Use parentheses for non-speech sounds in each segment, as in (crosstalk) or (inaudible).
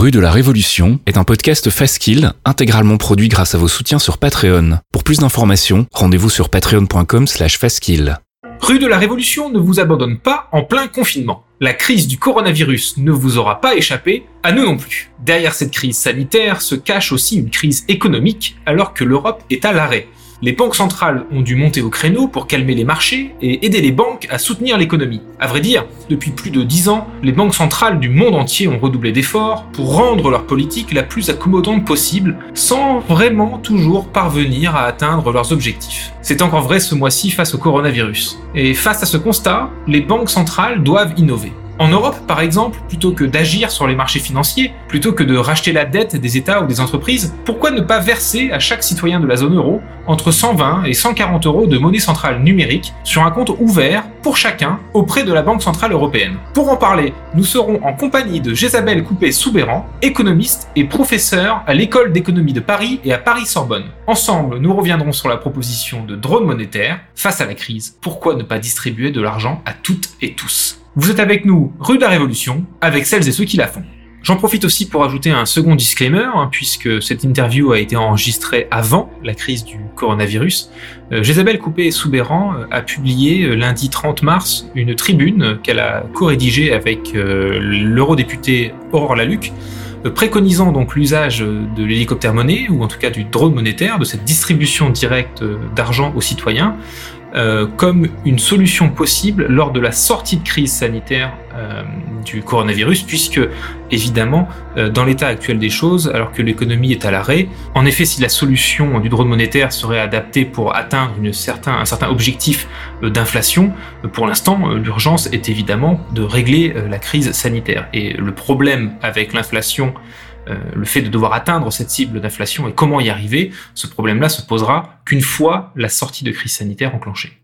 Rue de la Révolution est un podcast Faskill intégralement produit grâce à vos soutiens sur Patreon. Pour plus d'informations, rendez-vous sur patreon.com slash. Rue de la Révolution ne vous abandonne pas en plein confinement. La crise du coronavirus ne vous aura pas échappé, à nous non plus. Derrière cette crise sanitaire se cache aussi une crise économique alors que l'Europe est à l'arrêt. Les banques centrales ont dû monter au créneau pour calmer les marchés et aider les banques à soutenir l'économie. À vrai dire, depuis plus de 10 ans, les banques centrales du monde entier ont redoublé d'efforts pour rendre leur politique la plus accommodante possible, sans vraiment toujours parvenir à atteindre leurs objectifs. C'est encore vrai ce mois-ci face au coronavirus. Et face à ce constat, les banques centrales doivent innover. En Europe, par exemple, plutôt que d'agir sur les marchés financiers, plutôt que de racheter la dette des États ou des entreprises, pourquoi ne pas verser à chaque citoyen de la zone euro entre 120 et 140 euros de monnaie centrale numérique sur un compte ouvert pour chacun auprès de la Banque Centrale Européenne? Pour en parler, nous serons en compagnie de Jésabelle Coupé-Soubéran, économiste et professeur à l'École d'économie de Paris et à Paris-Sorbonne. Ensemble, nous reviendrons sur la proposition de drone monétaire face à la crise. Pourquoi ne pas distribuer de l'argent à toutes et tous? Vous êtes avec nous, rue de la Révolution, avec celles et ceux qui la font. J'en profite aussi pour ajouter un second disclaimer, hein, puisque cette interview a été enregistrée avant la crise du coronavirus. Euh, Jésabelle Coupé-Soubéran euh, a publié euh, lundi 30 mars une tribune qu'elle a co-rédigée avec l'eurodéputé Aurore Laluc, préconisant donc l'usage de l'hélicoptère monnaie, ou en tout cas du drone monétaire, de cette distribution directe d'argent aux citoyens, euh, comme une solution possible lors de la sortie de crise sanitaire euh, du coronavirus, puisque évidemment, euh, dans l'état actuel des choses, alors que l'économie est à l'arrêt, en effet, si la solution du drone monétaire serait adaptée pour atteindre une certain, un certain objectif d'inflation, pour l'instant, l'urgence est évidemment de régler la crise sanitaire. Et le problème avec l'inflation euh, le fait de devoir atteindre cette cible d'inflation et comment y arriver, ce problème-là se posera qu'une fois la sortie de crise sanitaire enclenchée.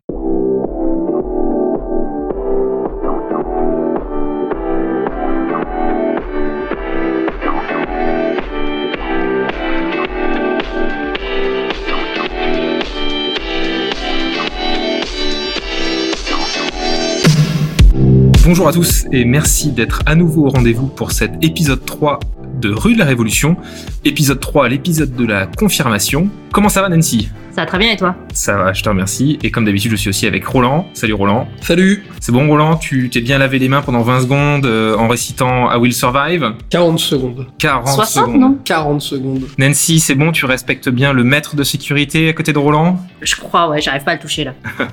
Bonjour à tous et merci d'être à nouveau au rendez-vous pour cet épisode 3 de Rue de la Révolution, épisode 3, l'épisode de la confirmation. Comment ça va Nancy? Ça va très bien et toi? Ça va, je te remercie. Et comme d'habitude, je suis aussi avec Roland. Salut Roland. Salut C'est bon Roland, tu t'es bien lavé les mains pendant 20 secondes euh, en récitant I Will Survive? 40 secondes. 40 60, secondes. non? 40 secondes. Nancy, c'est bon, tu respectes bien le maître de sécurité à côté de Roland? Je crois, ouais, j'arrive pas à le toucher là. (laughs)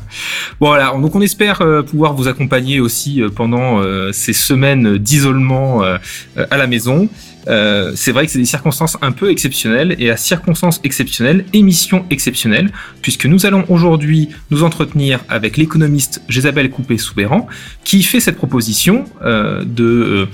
Bon voilà, donc on espère euh, pouvoir vous accompagner aussi euh, pendant euh, ces semaines d'isolement euh, euh, à la maison. Euh, c'est vrai que c'est des circonstances un peu exceptionnelles et à circonstances exceptionnelles, émission exceptionnelle, puisque nous allons aujourd'hui nous entretenir avec l'économiste Jésabelle Coupé-Soubéran, qui fait cette proposition euh, de euh,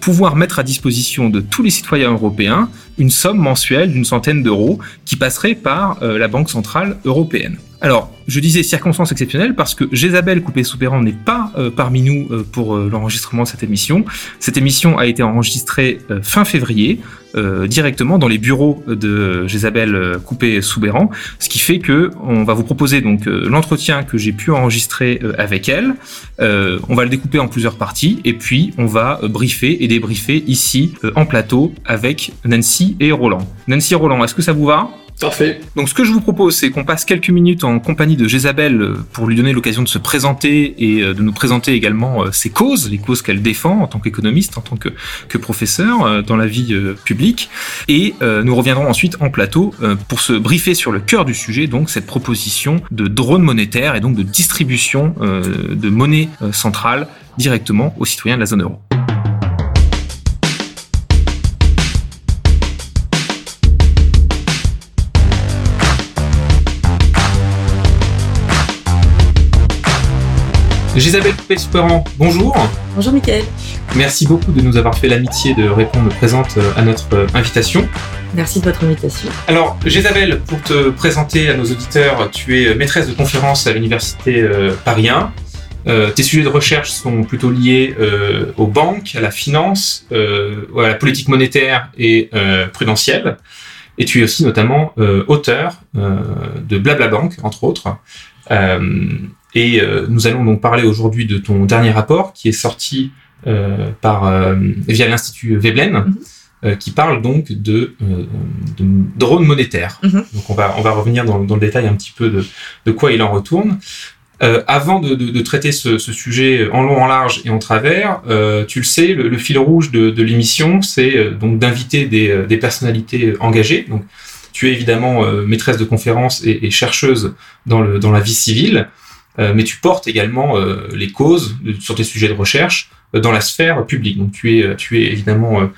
pouvoir mettre à disposition de tous les citoyens européens une somme mensuelle d'une centaine d'euros qui passerait par euh, la Banque Centrale Européenne. Alors, je disais circonstances exceptionnelles parce que Jésabelle Coupé-Soupéran n'est pas euh, parmi nous euh, pour euh, l'enregistrement de cette émission. Cette émission a été enregistrée fin février, directement dans les bureaux de Jésabelle Coupé-Soubéran, ce qui fait que on va vous proposer donc l'entretien que j'ai pu enregistrer avec elle. On va le découper en plusieurs parties et puis on va briefer et débriefer ici en plateau avec Nancy et Roland. Nancy et Roland, est-ce que ça vous va? Donc ce que je vous propose, c'est qu'on passe quelques minutes en compagnie de Jésabelle euh, pour lui donner l'occasion de se présenter et euh, de nous présenter également euh, ses causes, les causes qu'elle défend en tant qu'économiste, en tant que, professeur dans la vie publique. Et nous reviendrons ensuite en plateau pour se briefer sur le cœur du sujet, donc cette proposition de drone monétaire et donc de distribution de monnaie centrale directement aux citoyens de la zone euro. Gisabelle Coupé-Souperan, bonjour. Bonjour Mickaël. Merci beaucoup de nous avoir fait l'amitié de répondre présente euh, à notre euh, invitation. Merci de votre invitation. Alors, Gisabelle, pour te présenter à nos auditeurs, tu es maîtresse de conférence à l'université euh, Paris 1. Euh, tes sujets de recherche sont plutôt liés euh, aux banques, à la finance, euh, à la politique monétaire et euh, prudentielle. Et tu es aussi notamment euh, auteur euh, de Blabla Bank, entre autres. Euh, et euh, nous allons donc parler aujourd'hui de ton dernier rapport qui est sorti euh, par, euh, via l'Institut Veblen. Mhm. qui parle donc de, de drone monétaire. Mhm. Donc on va, on va revenir dans, dans, le détail un petit peu de, de quoi il en retourne. Euh, avant de, de, de traiter ce, ce, sujet en long, en large et en travers, euh, tu le sais, le, le, fil rouge de, de l'émission, c'est euh, donc d'inviter des, euh, des, personnalités engagées. Donc, tu es évidemment euh, maîtresse de conférences et, et, chercheuse dans, le, dans la vie civile, mais tu portes également les causes sur tes sujets de recherche dans la sphère publique. Donc, tu es, tu es évidemment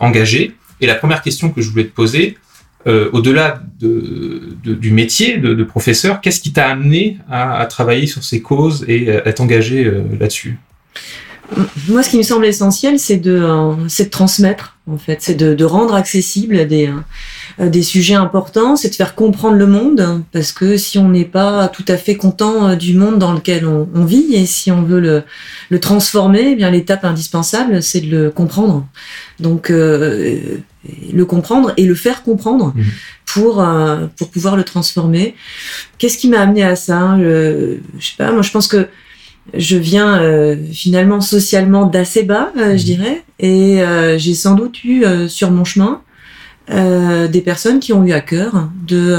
engagée. Et la première question que je voulais te poser, euh, au-delà de, de, du métier de, professeur, qu'est-ce qui t'a amené à, travailler sur ces causes et à t'engager euh, là-dessus? Moi, ce qui me semble essentiel, c'est de, euh, de transmettre, en fait, c'est de, de, rendre accessible des, euh, des sujets importants, c'est de faire comprendre le monde, parce que si on n'est pas tout à fait content euh, du monde dans lequel on, on vit, et si on veut le, le transformer, eh bien l'étape indispensable, c'est de le comprendre. Donc, euh, le comprendre et le faire comprendre mmh. pour euh, pour pouvoir le transformer. Qu'est-ce qui m'a amené à ça? Je sais pas. Moi, je pense que je viens euh, finalement socialement d'assez bas, euh, je dirais, et euh, j'ai sans doute eu euh, sur mon chemin des personnes qui ont eu à cœur de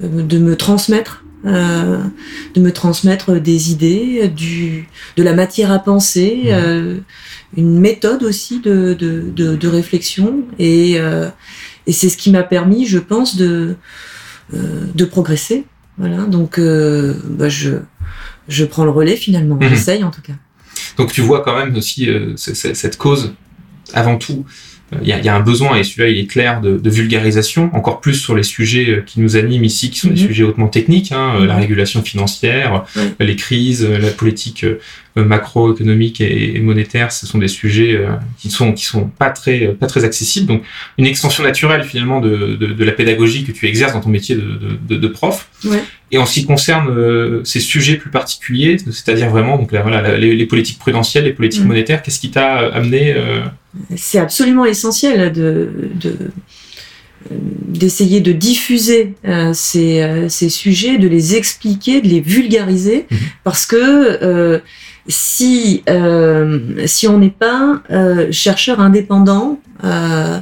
de me transmettre. de me transmettre des idées, du, de la matière à penser, Mmh. une méthode aussi de, de, de, de réflexion et, euh, et c'est ce qui m'a permis, je pense, de, euh, de progresser. Voilà, donc euh, bah je, je prends le relais finalement, Mhm. j'essaye en tout cas. Donc tu vois quand même aussi euh, cette cause, avant tout, il y, a, y, a, un besoin, et celui-là il est clair, de, de, vulgarisation, encore plus sur les sujets euh, qui nous animent ici, qui sont Mhm. des sujets hautement techniques, hein, Mhm. la régulation financière, les crises, la politique euh, macroéconomique et, et monétaire, ce sont des sujets euh, qui sont qui sont pas très pas très accessibles. Donc une extension naturelle finalement de, de, de la pédagogie que tu exerces dans ton métier de, prof. Ouais. Et en ce qui concerne euh, ces sujets plus particuliers, c'est-à-dire vraiment donc voilà, les, les, politiques prudentielles, les politiques Mhm. monétaires, qu'est-ce qui t'a amené euh... C'est absolument essentiel de, de d'essayer de diffuser euh, ces, euh, ces sujets, de les expliquer, de les vulgariser, Mhm. parce que euh, si euh, si on n'est pas euh, chercheur indépendant euh,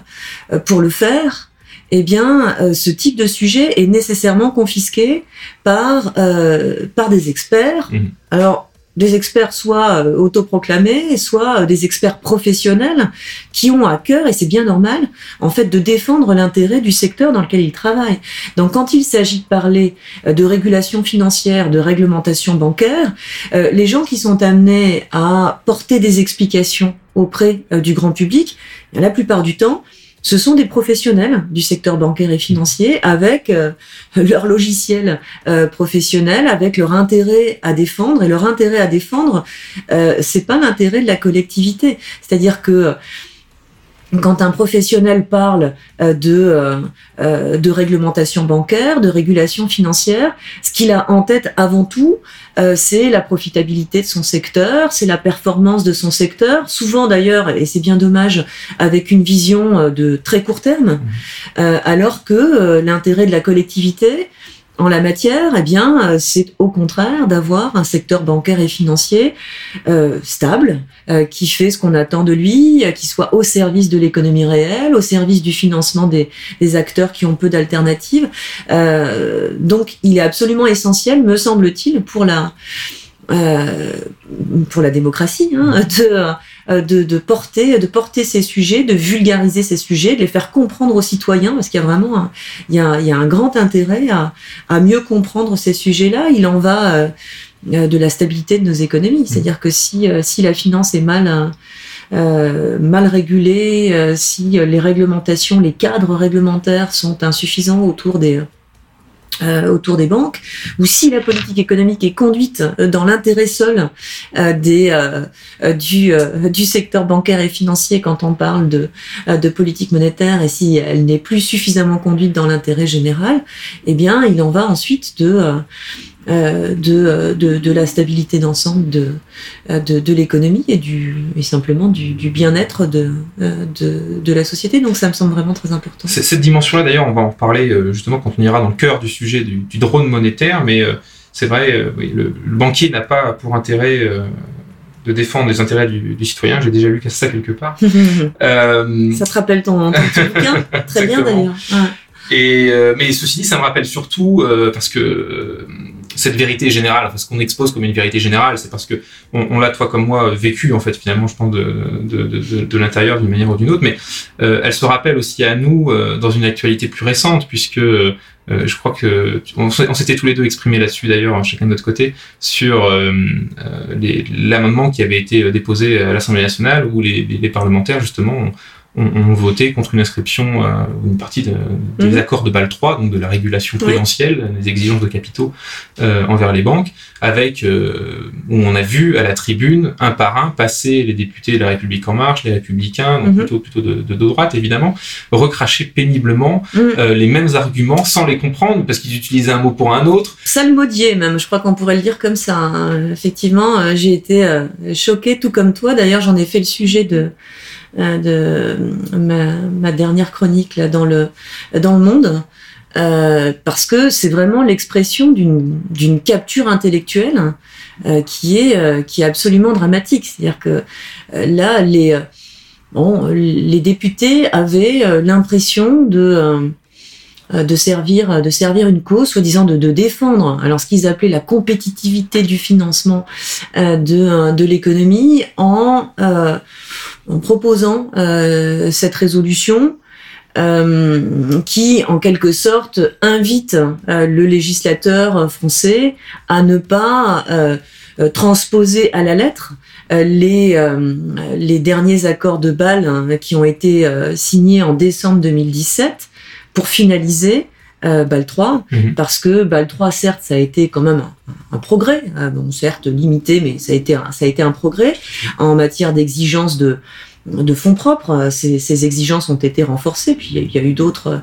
pour le faire, eh bien, euh, ce type de sujet est nécessairement confisqué par euh, par des experts. Mhm. Alors des experts soit euh, autoproclamés, soit euh, des experts professionnels qui ont à cœur, et c'est bien normal, en fait, de défendre l'intérêt du secteur dans lequel ils travaillent. Donc, quand il s'agit de parler euh, de régulation financière, de réglementation bancaire, euh, les gens qui sont amenés à porter des explications auprès du grand public, la plupart du temps, ce sont des professionnels du secteur bancaire et financier avec euh, leur logiciel euh, professionnel, avec leur intérêt à défendre. Et leur intérêt à défendre, euh, c'est pas l'intérêt de la collectivité. C'est-à-dire que quand un professionnel parle euh, de, euh, de réglementation bancaire, de régulation financière, ce qu'il a en tête avant tout, euh, c'est la profitabilité de son secteur, c'est la performance de son secteur, souvent d'ailleurs, et c'est bien dommage, avec une vision euh, de très court terme, euh, alors que euh, l'intérêt de la collectivité, en la matière, eh bien, euh, c'est au contraire d'avoir un secteur bancaire et financier euh, stable, euh, qui fait ce qu'on attend de lui, euh, qui soit au service de l'économie réelle, au service du financement des, des acteurs qui ont peu d'alternatives. Euh, donc, il est absolument essentiel, me semble-t-il, pour la euh, pour la démocratie, hein, (laughs) de, de, de, porter, de porter ces sujets, de vulgariser ces sujets, de les faire comprendre aux citoyens, parce qu'il y a vraiment un, il y a, il y a un grand intérêt à, à mieux comprendre ces sujets-là. Il en va euh, de la stabilité de nos économies. C'est-à-dire que si, euh, si la finance est mal, euh, mal régulée, euh, si les réglementations, les cadres réglementaires sont insuffisants autour des euh, autour des banques, ou si la politique économique est conduite dans l'intérêt seul euh, des, euh, du, du secteur bancaire et financier quand on parle de, de politique monétaire, et si elle n'est plus suffisamment conduite dans l'intérêt général, eh bien, il en va ensuite de euh, de, de, de, la stabilité d'ensemble de, de, de l'économie et, du, et simplement du, du bien-être de, de, de, la société. Donc ça me semble vraiment très important. Cette dimension-là, d'ailleurs, on va en reparler euh, justement quand on ira dans le cœur du sujet du, du drone monétaire, mais euh, c'est vrai, oui, le, le, banquier n'a pas pour intérêt de défendre les intérêts du, du citoyen. J'ai déjà lu ça quelque part. (laughs) euh, ça te rappelle ton, ton petit (laughs) bouquin? Très bien d'ailleurs. Ouais. Et euh, mais ceci dit, ça me rappelle surtout euh, parce que euh, cette vérité générale, enfin, ce qu'on expose comme une vérité générale, c'est parce que on, on l'a toi comme moi vécu en fait finalement, je pense de de, de, de l'intérieur d'une manière ou d'une autre, mais elle se rappelle aussi à nous dans une actualité plus récente puisque je crois que on, s'était tous les deux exprimés là-dessus d'ailleurs, chacun de notre côté, sur l'amendement qui avait été déposé à l'Assemblée nationale où les, les, les parlementaires justement ont, ont, voté contre une inscription, euh, une partie de, des mmh. accords de Bâle 3, donc de la régulation prudentielle, oui. des exigences de capitaux euh, envers les banques, avec euh, où on a vu à la tribune un par un passer les députés de la République en marche, les républicains, donc mmh. plutôt plutôt de, de, de, droite évidemment, recracher péniblement mmh. euh, les mêmes arguments sans les comprendre parce qu'ils utilisaient un mot pour un autre. Salmodier même, je crois qu'on pourrait le dire comme ça. Hein. Effectivement, euh, j'ai été euh, choquée tout comme toi. D'ailleurs, j'en ai fait le sujet de de ma, ma, dernière chronique là dans le dans le monde euh, parce que c'est vraiment l'expression d'une d'une capture intellectuelle euh, qui est euh, qui est absolument dramatique. C'est-à-dire que là les bon les députés avaient l'impression de de servir de servir une cause soi-disant de, de défendre alors ce qu'ils appelaient la compétitivité du financement de de l'économie en proposant euh, cette résolution euh, qui, en quelque sorte, invite euh, le législateur français à ne pas euh, transposer à la lettre euh, les, les derniers accords de Bâle hein, qui ont été signés en décembre 2017 pour finaliser euh, BAL 3, mmh. parce que BAL 3, certes, ça a été quand même un, un progrès, euh, bon, certes limité, mais ça a été un, ça a été un progrès en matière d'exigence de de fonds propres, ces, ces, exigences ont été renforcées. Puis il y, a eu d'autres,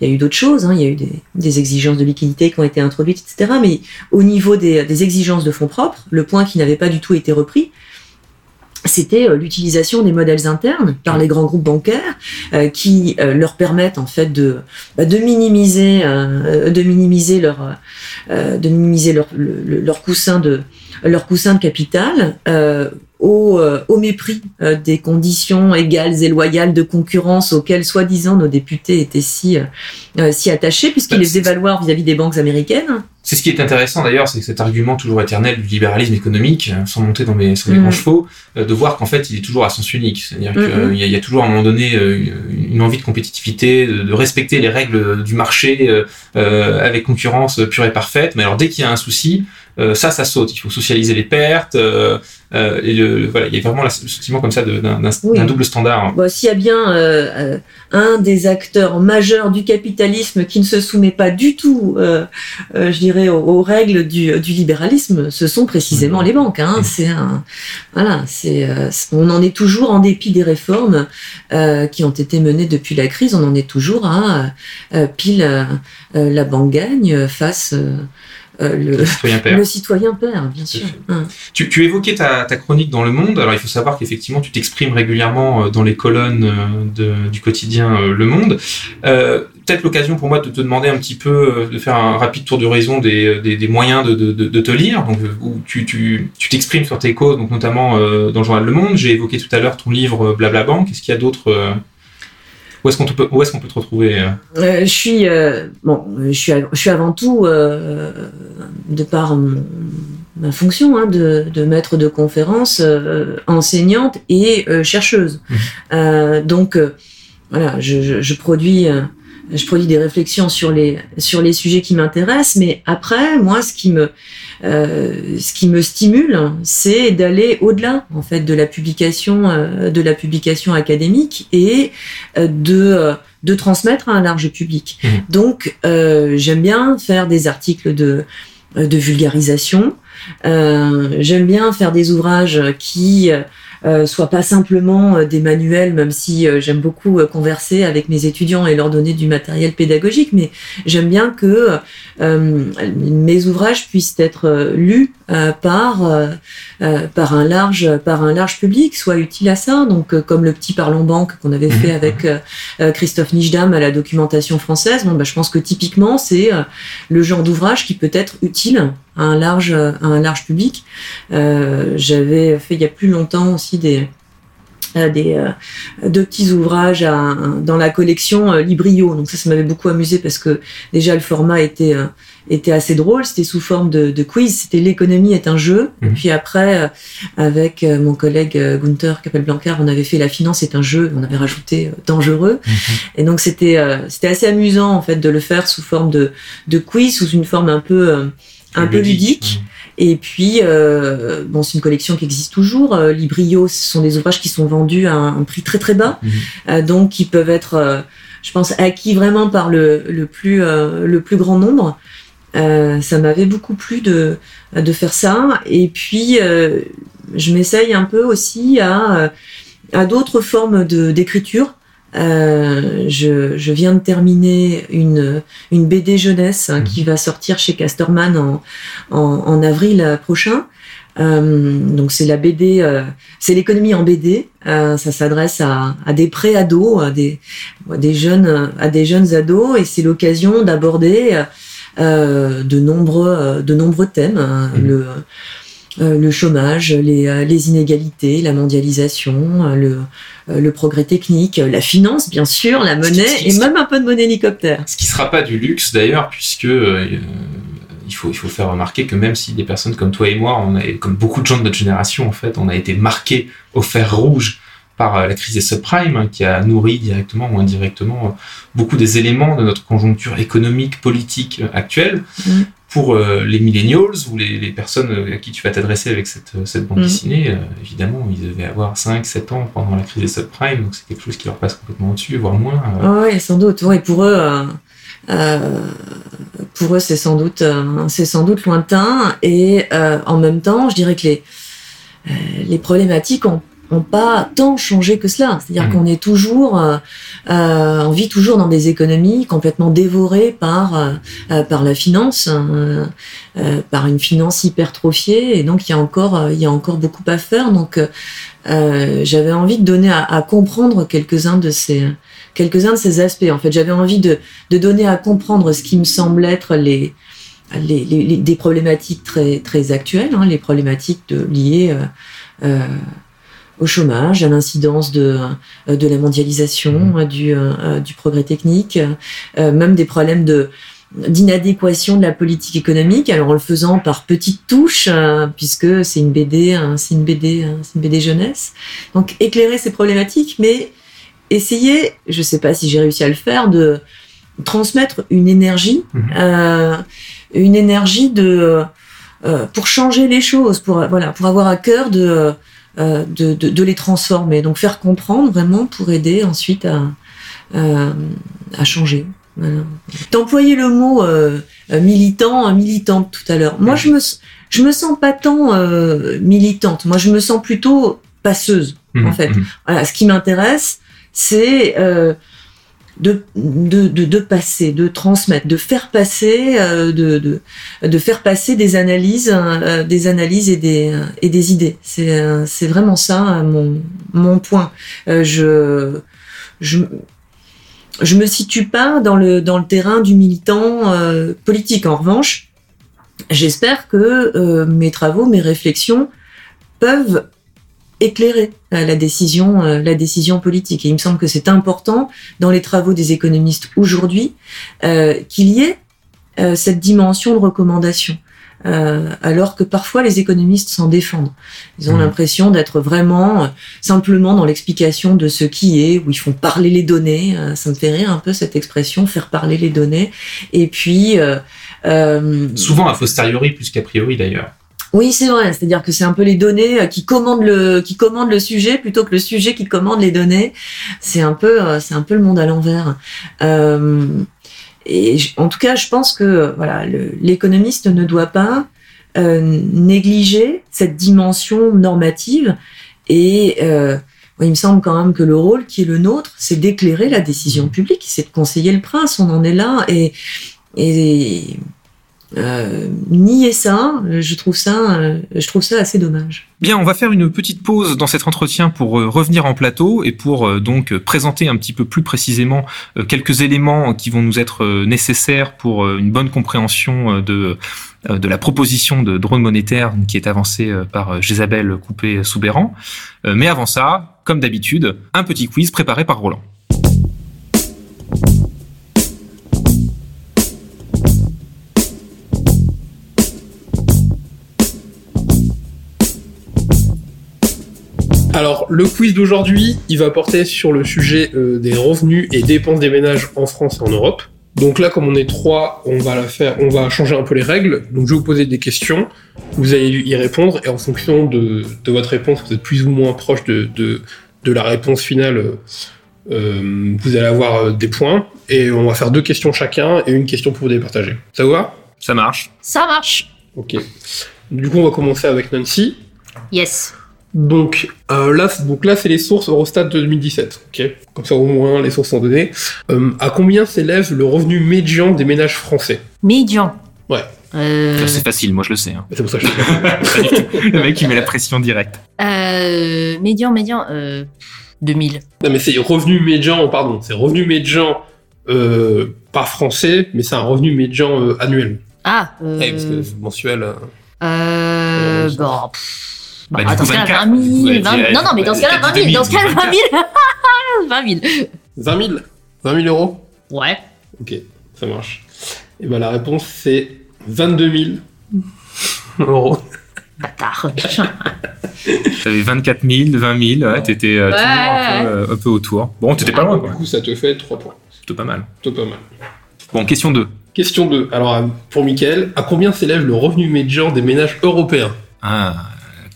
il y a eu d'autres choses. Hein. Il y a eu des, des, exigences de liquidité qui ont été introduites, etc. Mais au niveau des, des exigences de fonds propres, le point qui n'avait pas du tout été repris, c'était euh, l'utilisation des modèles internes par les grands groupes bancaires euh, qui euh, leur permettent en fait de bah, de minimiser euh, de minimiser leur de minimiser leur, le, leur coussin de leur coussin de capital au, au, mépris des conditions égales et loyales de concurrence auxquelles soi-disant nos députés étaient si si attachés puisqu'ils les évaluaient vis-à-vis des banques américaines c'est ce qui est intéressant d'ailleurs, c'est que cet argument toujours éternel du libéralisme économique, euh, sans monter dans mes, sur mes mmh. grands chevaux, euh, de voir qu'en fait il est toujours à sens unique. C'est-à-dire mmh. qu'il y, y, a toujours à un moment donné euh, une envie de compétitivité, de, de respecter les règles du marché euh, avec concurrence pure et parfaite. Mais alors dès qu'il y a un souci, euh, ça, ça saute. Il faut socialiser les pertes. Euh, euh, et le, voilà, il y a vraiment le sentiment comme ça d'un oui. double standard. Bon, S'il y a bien euh, un des acteurs majeurs du capitalisme qui ne se soumet pas du tout, euh, je dirais, aux, aux règles du, du, libéralisme, ce sont précisément mmh. les banques. Hein. Mmh. C'est un, voilà, c'est, on en est toujours en dépit des réformes qui ont été menées depuis la crise, on en est toujours à pile la banque gagne face euh, le, le, citoyen père. le citoyen père, bien sûr. Hum. Tu, tu, évoquais ta, ta, chronique dans Le Monde. Alors, il faut savoir qu'effectivement, tu t'exprimes régulièrement euh, dans les colonnes euh, de, du quotidien Le Monde. Euh, Peut-être l'occasion pour moi de te demander un petit peu, de faire un rapide tour d'horizon des, des, des, moyens de, de, de, te lire. Donc, où tu t'exprimes tu, sur tes causes, donc notamment dans le journal Le Monde. J'ai évoqué tout à l'heure ton livre Blabla Banque. Est-ce qu'il y a d'autres où est-ce qu'on peut, où est-ce qu'on peut te retrouver euh, euh Je suis euh, bon, je suis, je suis avant tout de par ma fonction hein, de, de, maître de conférence, enseignante et chercheuse. Mmh. donc voilà, je, je, je produis je produis des réflexions sur les sur les sujets qui m'intéressent, mais après, moi, ce qui me euh, ce qui me stimule, c'est d'aller au-delà en fait de la publication euh, de la publication académique et euh, de de transmettre à un large public. Mmh. Donc, euh, j'aime bien faire des articles de de vulgarisation. j'aime bien faire des ouvrages qui euh, soit pas simplement euh, des manuels, même si euh, j'aime beaucoup euh, converser avec mes étudiants et leur donner du matériel pédagogique, mais j'aime bien que mes ouvrages puissent être lus par par un large par un large public, soit utile à ça. Donc comme le petit parlant banque qu'on avait fait mmh. avec Christophe Nijdam à la documentation française, bon, bah, je pense que typiquement c'est le genre d'ouvrage qui peut être utile à un large, à un large public. J'avais fait il y a plus longtemps aussi des des euh, deux petits ouvrages dans la collection euh, Librio. Donc ça, ça m'avait beaucoup amusé parce que déjà le format était euh, était assez drôle. C'était sous forme de, de quiz. C'était l'économie est un jeu. Et mhm. puis après, avec mon collègue Gunther Capel-Blancard, on avait fait la finance est un jeu. On avait rajouté dangereux. Mhm. Et donc c'était c'était assez amusant en fait de le faire sous forme de de quiz, sous une forme un peu un peu ludique. Et puis, euh, bon, c'est une collection qui existe toujours. Euh, Librio, ce sont des ouvrages qui sont vendus à un, prix très très bas, mhm. euh, donc qui peuvent être, euh, je pense, acquis vraiment par le, le plus euh, le plus grand nombre. ça m'avait beaucoup plu de de faire ça. Et puis, je m'essaye un peu aussi à à d'autres formes d'écriture. Euh, je, je, viens de terminer une, une BD jeunesse hein, qui mhm. va sortir chez Casterman en, en, en avril prochain. Euh, donc c'est la BD, euh, c'est l'économie en BD. Euh, ça s'adresse à, à, des pré-ados, à des, des jeunes, à des jeunes ados, et c'est l'occasion d'aborder euh, de nombreux, de nombreux thèmes. Hein. Mhm. Le le chômage, les, euh, les, inégalités, la mondialisation, euh, le, le, progrès technique, la finance, bien sûr, la monnaie et même un peu de monnaie hélicoptère. Ce qui sera pas du luxe d'ailleurs, puisque il, faut, il faut faire remarquer que même si des personnes comme toi et moi, on a, comme beaucoup de gens de notre génération, en fait, on a été marqués au fer rouge par la crise des subprimes, hein, qui a nourri directement ou indirectement beaucoup des éléments de notre conjoncture économique, politique actuelle. Mm pour euh, les millennials ou les, les, personnes euh, à qui tu vas t'adresser avec cette, euh, cette bande mm. dessinée, évidemment, ils devaient avoir 5, 7 ans pendant la crise des subprimes, donc c'est quelque chose qui leur passe complètement au-dessus, voire moins. oui, sans doute. Ouais, pour eux, pour eux, c'est sans doute, c'est sans doute lointain. Et en même temps, je dirais que les, les problématiques ont pas tant changé que cela. C'est-à-dire mmh. qu'on est toujours, euh, euh, on vit toujours dans des économies complètement dévorées par euh, euh par la finance, hein, euh, par une finance hypertrophiée, et donc il y a encore il y a encore beaucoup à faire. Donc j'avais envie de donner à, à comprendre quelques-uns de ces quelques-uns de ces aspects. En fait, j'avais envie de, de donner à comprendre ce qui me semble être les les, les, des problématiques très très actuelles, hein, les problématiques de, liées euh, au chômage, à l'incidence de, euh, de la mondialisation, mmh. du, euh, du progrès technique, euh, même des problèmes de d'inadéquation de la politique économique, alors en le faisant par petites touches, puisque c'est une BD, c'est une BD, c'est une BD jeunesse. Donc éclairer ces problématiques, mais essayer, je sais pas si j'ai réussi à le faire, de transmettre une énergie, mmh. euh, une énergie de euh, pour changer les choses, pour voilà, pour avoir à cœur de euh, de, de, de, les transformer. Donc faire comprendre vraiment pour aider ensuite à, euh, à changer. Voilà. T'employais le mot euh, militant, militante tout à l'heure. Moi, je me, je me sens pas tant euh, militante. Moi, je me sens plutôt passeuse, en mmh, fait. Mmh. Voilà, ce qui m'intéresse, c'est euh, de, de, de, de, passer, de transmettre, de faire passer, euh, de, de, de, faire passer des analyses, euh, des analyses et des, et des idées. C'est, euh, c'est vraiment ça mon, mon point. je, je, je me situe pas dans le, dans le terrain du militant politique. En revanche, j'espère que mes travaux, mes réflexions peuvent éclairer euh, la décision, euh, la décision politique. Et il me semble que c'est important dans les travaux des économistes aujourd'hui euh, qu'il y ait cette dimension de recommandation. alors que parfois les économistes s'en défendent. Ils ont mmh. l'impression d'être vraiment simplement dans l'explication de ce qui est, où ils font parler les données. ça me fait rire un peu cette expression, faire parler les données. Et puis... Souvent a posteriori plus qu'a priori d'ailleurs. Oui, c'est vrai. C'est-à-dire que c'est un peu les données euh, qui commandent le qui commandent le sujet plutôt que le sujet qui commande les données. C'est un peu euh, c'est un peu le monde à l'envers. Euh, et en tout cas, je pense que voilà, l'économiste ne doit pas négliger cette dimension normative. Et il me semble quand même que le rôle qui est le nôtre, c'est d'éclairer la décision publique, c'est de conseiller le prince. On en est là et et euh, nier ça, euh, je trouve ça, euh, je trouve ça assez dommage. Bien, on va faire une petite pause dans cet entretien pour euh, revenir en plateau et pour donc présenter un petit peu plus précisément quelques éléments qui vont nous être nécessaires pour une bonne compréhension de de la proposition de drone monétaire qui est avancée par Jésabelle Coupé-Soubéran. Mais avant ça, comme d'habitude, un petit quiz préparé par Roland. Alors, le quiz d'aujourd'hui, il va porter sur le sujet euh, des revenus et dépenses des ménages en France et en Europe. Donc là, comme on est trois, on va la faire, on va changer un peu les règles. Donc je vais vous poser des questions, vous allez y répondre, et en fonction de, de votre réponse, vous êtes plus ou moins proche de, de, de la réponse finale, euh, euh, vous allez avoir euh, des points, et on va faire deux questions chacun et une question pour vous départager. Ça vous va? Ça marche Ça marche. Ok. Du coup, on va commencer avec Nancy. Yes. Donc, euh, là, c'est- donc là, c'est les sources Eurostat de 2017. Ok? Comme ça, au moins, les sources sont données. Euh, à combien s'élève le revenu médian des ménages français? Médian. Ouais. Euh, C'est facile, moi je le sais. hein. C'est pour ça que je (laughs) Le mec il met la pression directe. euh, médian, médian. Euh, 2000. Non, mais c'est revenu médian, pardon, c'est revenu médian euh, pas français, mais c'est un revenu médian euh, annuel. Ah. Euh, Ouais, parce que c'est mensuel. euh. euh, bon. pff, Bah, bah, du dans ce cas-là, 24. 20 000. Ouais, 20 000. tu- Non, non, mais dans ce cas-là, t'as 20 dit 000. Dans ce cas-là, 2000. 20 000. 20 000. 20 000 20 000 euros Ouais. Ok, ça marche. Et ben la réponse, c'est 22 000 euros. Bâtard. (laughs) T'avais 24 000, 20 000, ouais, t'étais euh, Ouais, toujours un, ouais, peu, euh, un peu autour. Bon, t'étais pas loin, Du quoi. coup, ça te fait 3 points. C'était pas mal. Plutôt pas mal. Bon, question 2. Question 2. Alors, euh, pour Mickaël, à combien s'élève le revenu médian des ménages européens? Ah,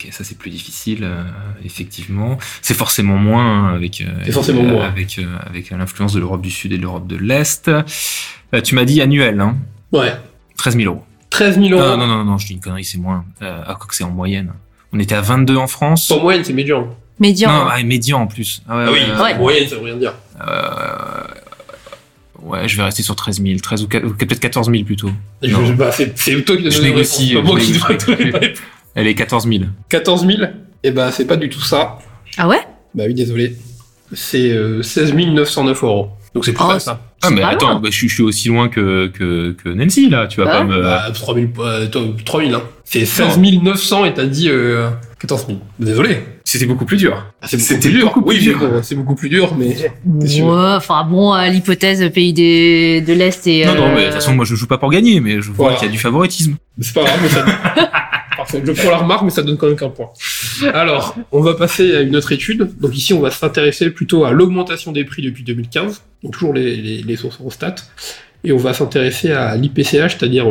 ok, ça c'est plus difficile, euh, effectivement. C'est forcément moins hein, avec, euh, forcément euh, moins. avec, euh, avec l'influence de l'Europe du Sud et de l'Europe de l'Est. Euh, tu m'as dit annuel, hein Ouais. 13 000 euros. 13 000 euros. Ah, non, non, non, je dis une connerie, c'est moins. Euh, ah, quoi que c'est en moyenne. On était à 22 en France. En moyenne, c'est médian. Médian. Non, ah, médian en plus. Ah, ouais, Ah oui, ouais, Ouais. en moyenne, ça veut rien dire. Euh, ouais, je vais rester sur 13 000, 13 ou 4 ou peut-être 14 000 plutôt. Je- Non. je- bah, c'est toi qui dois Je donner la négocie, moi je qui dois négocie. donner. Elle est 14 000. 14 000 Eh ben, c'est pas du tout ça. Ah ouais? Bah oui, désolé. C'est euh, 16 909 euros. Donc c'est plus Oh, pas ça. Ah, mais attends, bah, je, suis- je suis aussi loin que, que, que Nancy, là. Tu vas Bah pas ouais. me. Bah, 3000, euh, toi, 3000, hein. C'est 16 900 et t'as dit euh, 14 000. Désolé. C'était beaucoup plus dur. Ah, c'est beaucoup C'était plus dur. beaucoup plus oui, dur. c'est beaucoup plus dur, mais Ouais, sûr. enfin bon, à l'hypothèse pays des, de l'Est et. Non, non, euh, mais de toute façon, moi, je joue pas pour gagner, mais je vois Voilà. qu'il y a du favoritisme. c'est pas grave. Mais ça... (laughs) Parfait. Je prends la remarque, mais ça donne quand même qu'un point. Alors, on va passer à une autre étude. Donc ici, on va s'intéresser plutôt à l'augmentation des prix depuis 2015. Donc toujours les, les, les sources Eurostat. Et on va s'intéresser à l'IPCH, c'est-à-dire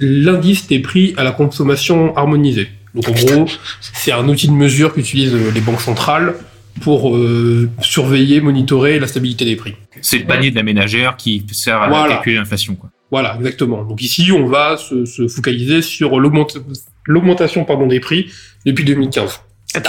l'indice des prix à la consommation harmonisée. Donc en gros, c'est un outil de mesure qu'utilisent les banques centrales pour euh, surveiller, monitorer la stabilité des prix. C'est le panier de la ménagère qui sert à Voilà. calculer l'inflation, quoi. Voilà, exactement. Donc ici, on va se, se focaliser sur l'augmente- l'augmentation pardon, des prix depuis 2015. Ok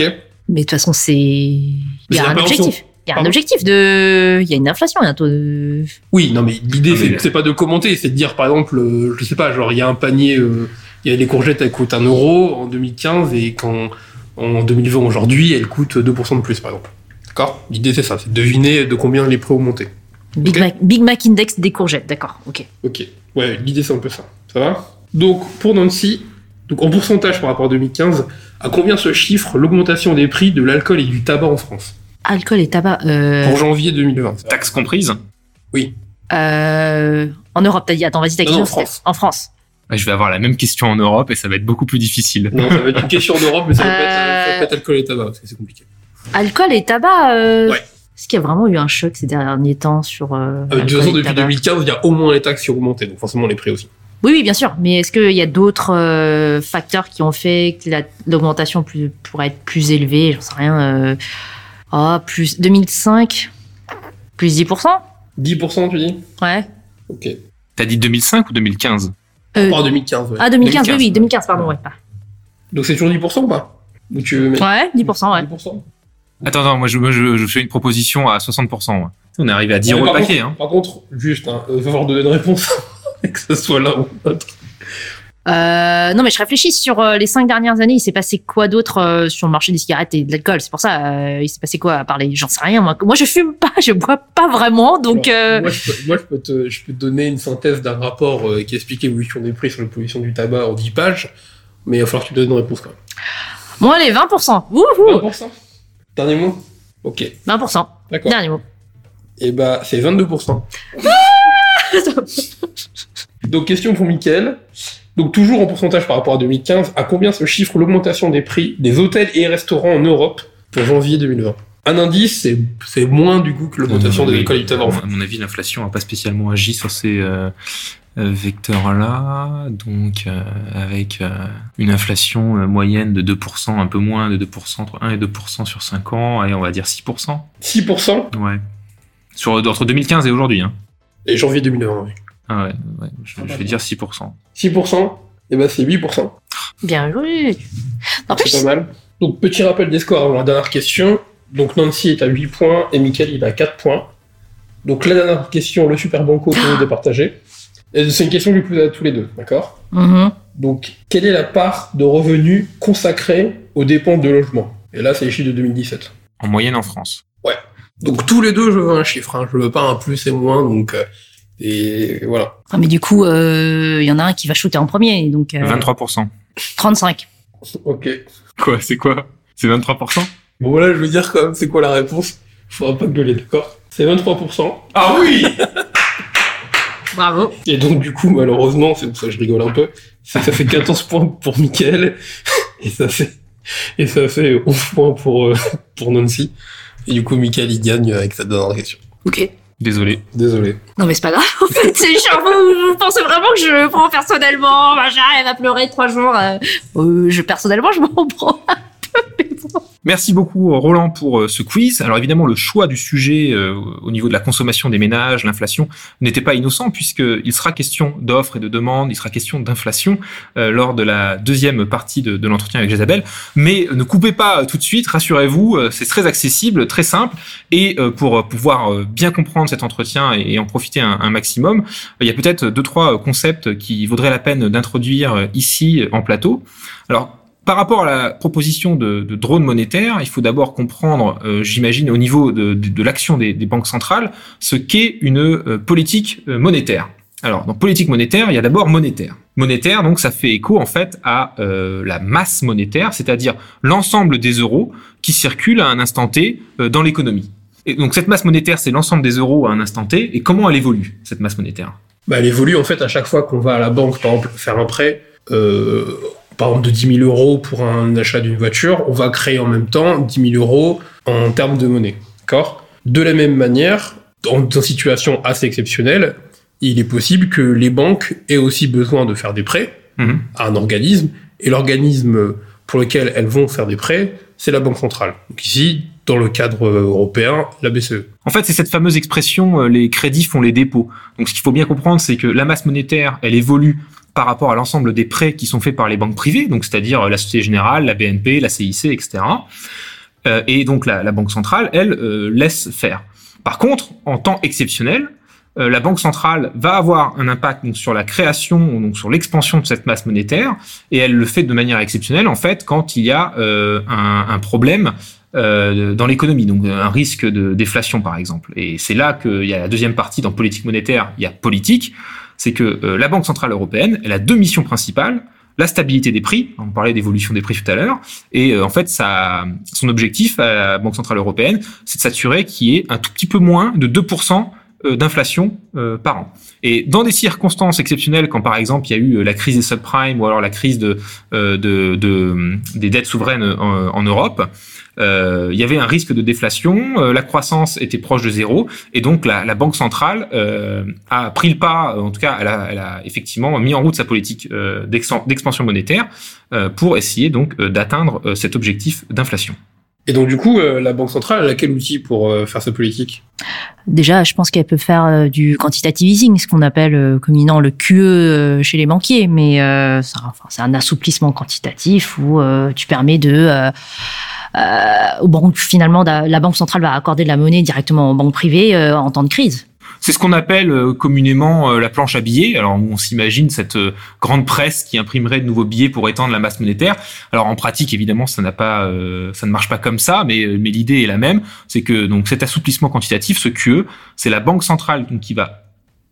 Mais de toute façon, c'est. Il y a un objectif. Il y a un objectif de. Il y a une inflation, il y a un taux de. Oui, non, mais l'idée, Ah, mais- c'est pas de commenter, c'est de dire, par exemple, euh, je sais pas, genre, il y a un panier, euh, il y a les courgettes, elles coûtent 1 euro en 2015, et quand, en 2020, aujourd'hui, elles coûtent 2% de plus, par exemple. D'accord? L'idée, c'est ça, c'est de deviner de combien les prix ont monté. Big. Mac, Big Mac Index des courgettes, d'accord, ok. Ok. Ouais, l'idée, c'est un peu ça. Ça va? Donc, pour Nancy, donc en pourcentage par rapport à 2015, à combien se chiffre l'augmentation des prix de l'alcool et du tabac en France? Alcool et tabac. Euh, Pour janvier 2020. Taxe comprise? euh, en Europe, t'as dit. Attends, vas-y, ta Non, question. en France. En France. Je vais avoir la même question en Europe et ça va être beaucoup plus difficile. Non, ça va être une question d'Europe, mais ça va, pas être, Euh. ça va pas être alcool et tabac, parce que c'est compliqué. Alcool et tabac. Euh... Ouais. Est-ce qu'il y a vraiment eu un choc ces derniers temps sur. Euh, Euh, de toute façon, depuis tabac? 2015, il y a au moins les taxes qui ont augmenté, donc forcément les prix aussi. Oui, oui, bien sûr. Mais est-ce qu'il y a d'autres euh, facteurs qui ont fait que la- l'augmentation plus- pourrait être plus élevée? J'en sais rien. Euh... Oh, plus 2005, plus 10%. 10%, tu dis? Ouais. Ok. T'as dit 2005 ou 2015 Euh, En 2015, ouais. ah, 2015, 2015, oui, oui, 2015, pardon, ouais. Donc c'est toujours 10% ou pas? Ou tu veux mettre Ouais, 10%, ouais. 10% Attends, attends, moi je, je, je fais une proposition à 60%. moi. On est arrivé à 10 Ouais, euros le par paquet. contre- Hein. Par contre, juste, hein, il va falloir donner une réponse, que ce soit l'un ou l'autre. Euh, non, mais je réfléchis sur euh, les cinq dernières années. Il s'est passé quoi d'autre euh, sur le marché des cigarettes et de l'alcool? C'est pour ça. il s'est passé quoi à parler J'en sais rien. Moi, moi, je fume pas, (laughs) je bois pas vraiment. Donc, Alors, moi, je peux, moi, je peux te, je peux te donner une synthèse d'un rapport qui explique l'évolution des prix sur la pollution du tabac en 10 pages, mais il va falloir que tu donnes une réponse quand même. moi, les 20%. Wouhou 20% Dernier mot? Ok, 20%. d'accord. Dernier mot. Et bah, c'est 22%. (laughs) Donc, question pour Mickaël. Donc, toujours en pourcentage par rapport à 2015, à combien se chiffre l'augmentation des prix des hôtels et restaurants en Europe pour janvier 2020 Un indice, c'est, moins du coup que l'augmentation des alcools en France. À mon avis, l'inflation n'a pas spécialement agi sur ces euh, euh, vecteurs-là. Donc, euh, avec euh, une inflation moyenne de 2%, un peu moins de 2%, entre 1 et 2% sur 5 ans, et on va dire 6%. 6% Ouais. Sur, entre 2015 et aujourd'hui. Hein. Et janvier 2020. oui. Ah ouais, ouais, je, je vais dire 6%. 6%, et bah, c'est 8%. Bien joué. C'est pas mal. Donc, petit rappel des scores avant la dernière question. Donc, Nancy est à 8 points et Mickaël, il a 4 points. Donc, la dernière question, le Super Banco, c'est vous de partager. Et C'est une question que je pose à tous les deux, d'accord? Mhm. Donc, quelle est la part de revenus consacrée aux dépenses de logement? Et là, c'est les chiffres de 2017. En moyenne en France. Donc, tous les deux, je veux un chiffre. Hein. Je veux pas un plus et moins. Donc, euh, et voilà. Ah, mais du coup, euh, il y en a un qui va shooter en premier. Donc, euh, 23%. 35. (laughs) Ok. Quoi, c'est quoi? C'est 23% Bon, voilà, je veux dire quand même, c'est quoi la réponse? Faudra pas gueuler, d'accord? C'est 23%. Ah oui (laughs) Bravo. Et donc, du coup, malheureusement, c'est pour ça que je rigole un peu, ça, ça fait 14 (laughs) points pour Mickaël, et ça fait, et ça fait 11 points pour, euh, pour Nancy. Et du coup, Mickaël, il gagne avec sa dernière question. Ok. Désolé. Désolé. Non, mais c'est pas grave. (laughs) En fait, c'est genre, vous, vous pensez vraiment que je le prends personnellement. Machin, elle va pleurer trois jours. euh, euh, je, personnellement, je m'en prends un peu. mais bon. Merci beaucoup Roland pour euh, ce quiz. Alors évidemment le choix du sujet euh, au niveau de la consommation des ménages, l'inflation, n'était pas innocent puisqu'il sera question d'offres et de demandes, il sera question d'inflation euh, lors de la deuxième partie de, de l'entretien avec Isabelle. Mais ne coupez pas euh, tout de suite, rassurez-vous, euh, c'est très accessible, très simple. Et euh, pour euh, pouvoir euh, bien comprendre cet entretien et, en profiter un, un maximum, euh, il y a peut-être deux trois euh, concepts qui vaudraient la peine d'introduire euh, ici euh, en plateau. Alors par rapport à la proposition de, drone monétaire, il faut d'abord comprendre, euh, j'imagine, au niveau de, l'action des, banques centrales, ce qu'est une euh, politique euh, monétaire. Alors, dans politique monétaire, il y a d'abord monétaire. Monétaire, donc, ça fait écho en fait à la masse monétaire, c'est-à-dire l'ensemble des euros qui circulent à un instant T dans l'économie. Et donc, cette masse monétaire, c'est l'ensemble des euros à un instant T. Et comment elle évolue cette masse monétaire? Bah, elle évolue, en fait, à chaque fois qu'on va à la banque, par exemple, faire un prêt, par exemple, de 10 000 euros pour un achat d'une voiture, on va créer en même temps 10 000 euros en termes de monnaie. D'accord? De la même manière, dans une situation assez exceptionnelle, il est possible que les banques aient aussi besoin de faire des prêts Mhm. à un organisme, et l'organisme pour lequel elles vont faire des prêts, c'est la Banque centrale. Donc ici, dans le cadre européen, la. BCE. En fait, c'est cette fameuse expression euh, les crédits font les dépôts. Donc, ce qu'il faut bien comprendre, c'est que la masse monétaire, elle évolue par rapport à l'ensemble des prêts qui sont faits par les banques privées, donc c'est-à-dire euh, la Société Générale, la BNP, la CIC, etc. Euh, et donc la, banque centrale, elle, euh, laisse faire. Par contre, en temps exceptionnel, la banque centrale va avoir un impact sur la création, donc sur l'expansion de cette masse monétaire, et elle le fait de manière exceptionnelle en fait quand il y a un, problème dans l'économie, donc un risque de déflation par exemple. Et c'est là qu'il y a la deuxième partie dans politique monétaire, il y a politique, c'est que euh, la Banque centrale européenne, a deux missions principales la stabilité des prix, on parlait d'évolution des prix tout à l'heure, et euh, en fait, son objectif à la Banque centrale européenne, c'est de s'assurer qu'il y ait un tout petit peu moins de 2% euh, d'inflation par an. Et dans des circonstances exceptionnelles, quand par exemple il y a eu la crise des subprimes ou alors la crise de, de, de- des dettes souveraines en, Europe, il y avait un risque de déflation, euh, la croissance était proche de zéro, et donc la, Banque centrale euh, a pris le pas, en tout cas elle a, elle a effectivement mis en route sa politique euh, d'expan- d'expansion monétaire euh, pour essayer donc euh, d'atteindre euh, cet objectif d'inflation. Et donc, du coup, euh, la Banque centrale, elle a quel outil pour euh, faire sa politique Déjà, je pense qu'elle peut faire euh, du quantitative easing, ce qu'on appelle communant le QE chez les banquiers, mais euh, c'est un assouplissement quantitatif où euh, tu permets de euh, finalement la banque centrale va accorder de la monnaie directement aux banques privées en temps de crise. C'est ce qu'on appelle euh, communément euh, la planche à billets. Alors on s'imagine cette euh, grande presse qui imprimerait de nouveaux billets pour étendre la masse monétaire. Alors en pratique, évidemment, ça ne marche pas comme ça, mais, mais l'idée est la même. C'est que donc cet assouplissement quantitatif, ce QE, c'est la banque centrale donc, qui va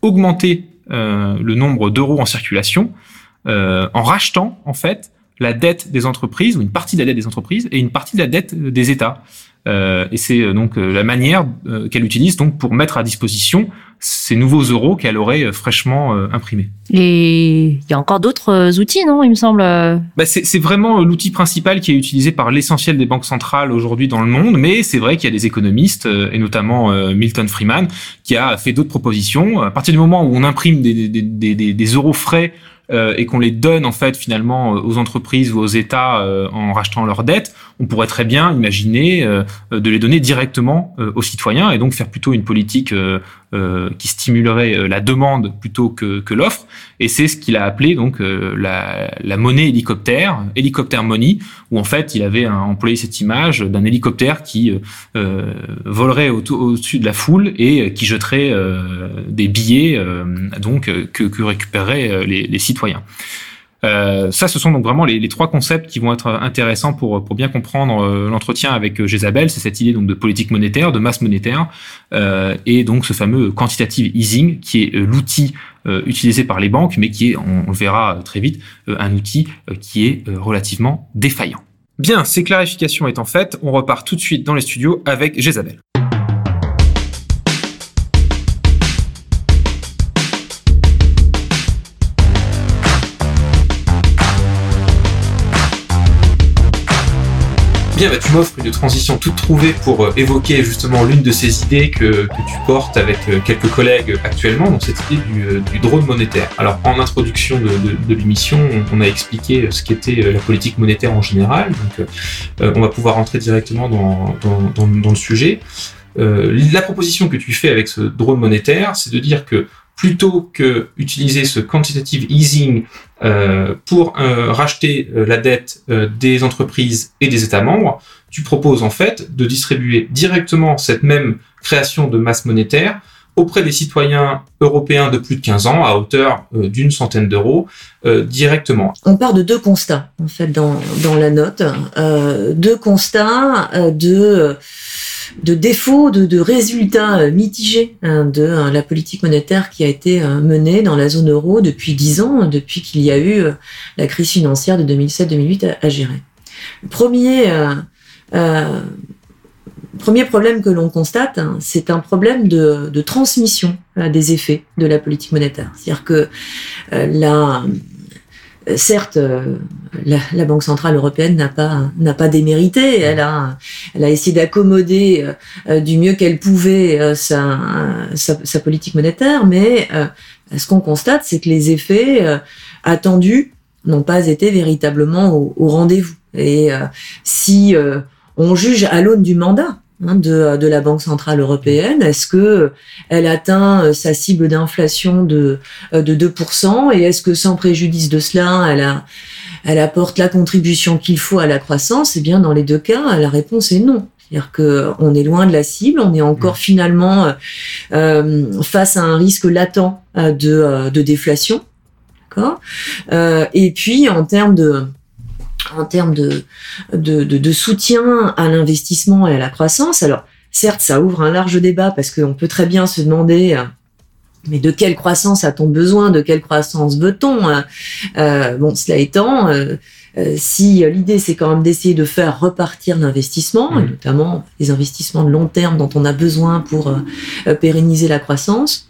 augmenter le nombre d'euros en circulation en rachetant en fait la dette des entreprises ou une partie de la dette des entreprises et une partie de la dette des États. Euh, et c'est euh, donc euh, la manière qu'elle utilise donc pour mettre à disposition ces nouveaux euros qu'elle aurait fraîchement imprimés. Et il y a encore d'autres outils, non Il me semble. Bah c'est vraiment l'outil principal qui est utilisé par l'essentiel des banques centrales aujourd'hui dans le monde, mais c'est vrai qu'il y a des économistes et notamment Milton Friedman qui a fait d'autres propositions. À partir du moment où on imprime des, des, des, des euros frais et qu'on les donne en fait finalement euh, aux entreprises ou aux États euh, en rachetant leurs dettes, on pourrait très bien imaginer de les donner directement aux citoyens et donc faire plutôt une politique qui stimulerait la demande plutôt que, que l'offre. Et c'est ce qu'il a appelé donc la, la, monnaie hélicoptère, hélicoptère money, où en fait il avait employé cette image d'un hélicoptère qui volerait au-dessus de la foule et qui jetterait des billets donc que, que récupéreraient les, citoyens. Euh, ça, ce sont donc vraiment les, trois concepts qui vont être intéressants pour, bien comprendre euh, l'entretien avec euh. C'est cette idée donc de politique monétaire, de masse monétaire, et donc ce fameux quantitative easing qui est l'outil utilisé par les banques, mais qui est, on, le verra très vite, un outil qui est relativement défaillant. Bien, ces clarifications étant faites, on repart tout de suite dans les studios avec Jezabel. Bien, bah, tu m'offres une transition toute trouvée pour euh, évoquer justement l'une de ces idées que, tu portes avec euh, quelques collègues actuellement, donc cette idée du, euh, du drone monétaire. Alors, en introduction de, l'émission, on, a expliqué ce qu'était la politique monétaire en général, donc on va pouvoir rentrer directement dans le sujet. la proposition que tu fais avec ce drone monétaire, c'est de dire que plutôt que utiliser ce quantitative easing euh, pour euh, racheter euh, la dette des entreprises et des États membres, tu proposes en fait de distribuer directement cette même création de masse monétaire auprès des citoyens européens de plus de 15 ans à hauteur d'une centaine d'euros directement. On part de deux constats en fait dans, dans la note, deux constats de de défauts, de, résultats euh, mitigés hein, de hein, la politique monétaire qui a été euh, menée dans la zone euro depuis dix ans, depuis qu'il y a eu euh, la crise financière de 2007-2008 à, gérer. Le premier, problème que l'on constate, hein, c'est un problème de, transmission des effets de la politique monétaire. C'est-à-dire que la euh, certes, euh, la, Banque centrale européenne n'a pas n'a pas démérité. Elle a elle a essayé d'accommoder euh, du mieux qu'elle pouvait sa, sa, politique monétaire, mais ce qu'on constate, c'est que les effets attendus n'ont pas été véritablement au, rendez-vous. Et si on juge à l'aune du mandat de, de, la Banque centrale européenne Est-ce que elle atteint euh, sa cible d'inflation de, euh, de 2% et est-ce que sans préjudice de cela, elle, a, elle apporte la contribution qu'il faut à la croissance? Eh bien, dans les deux cas, la réponse est non. C'est-à-dire que on est loin de la cible, on est encore mmh. finalement euh, face à un risque latent de, de déflation. D'accord? Et puis en termes de en termes de, de, de, soutien à l'investissement et à la croissance. Alors, certes, ça ouvre un large débat parce qu'on peut très bien se demander, euh, mais de quelle croissance a-t-on besoin? De quelle croissance veut-on? Euh, euh Bon, cela étant, euh, si l'idée c'est quand même d'essayer de faire repartir l'investissement, et mmh. notamment les investissements de long terme dont on a besoin pour pérenniser la croissance,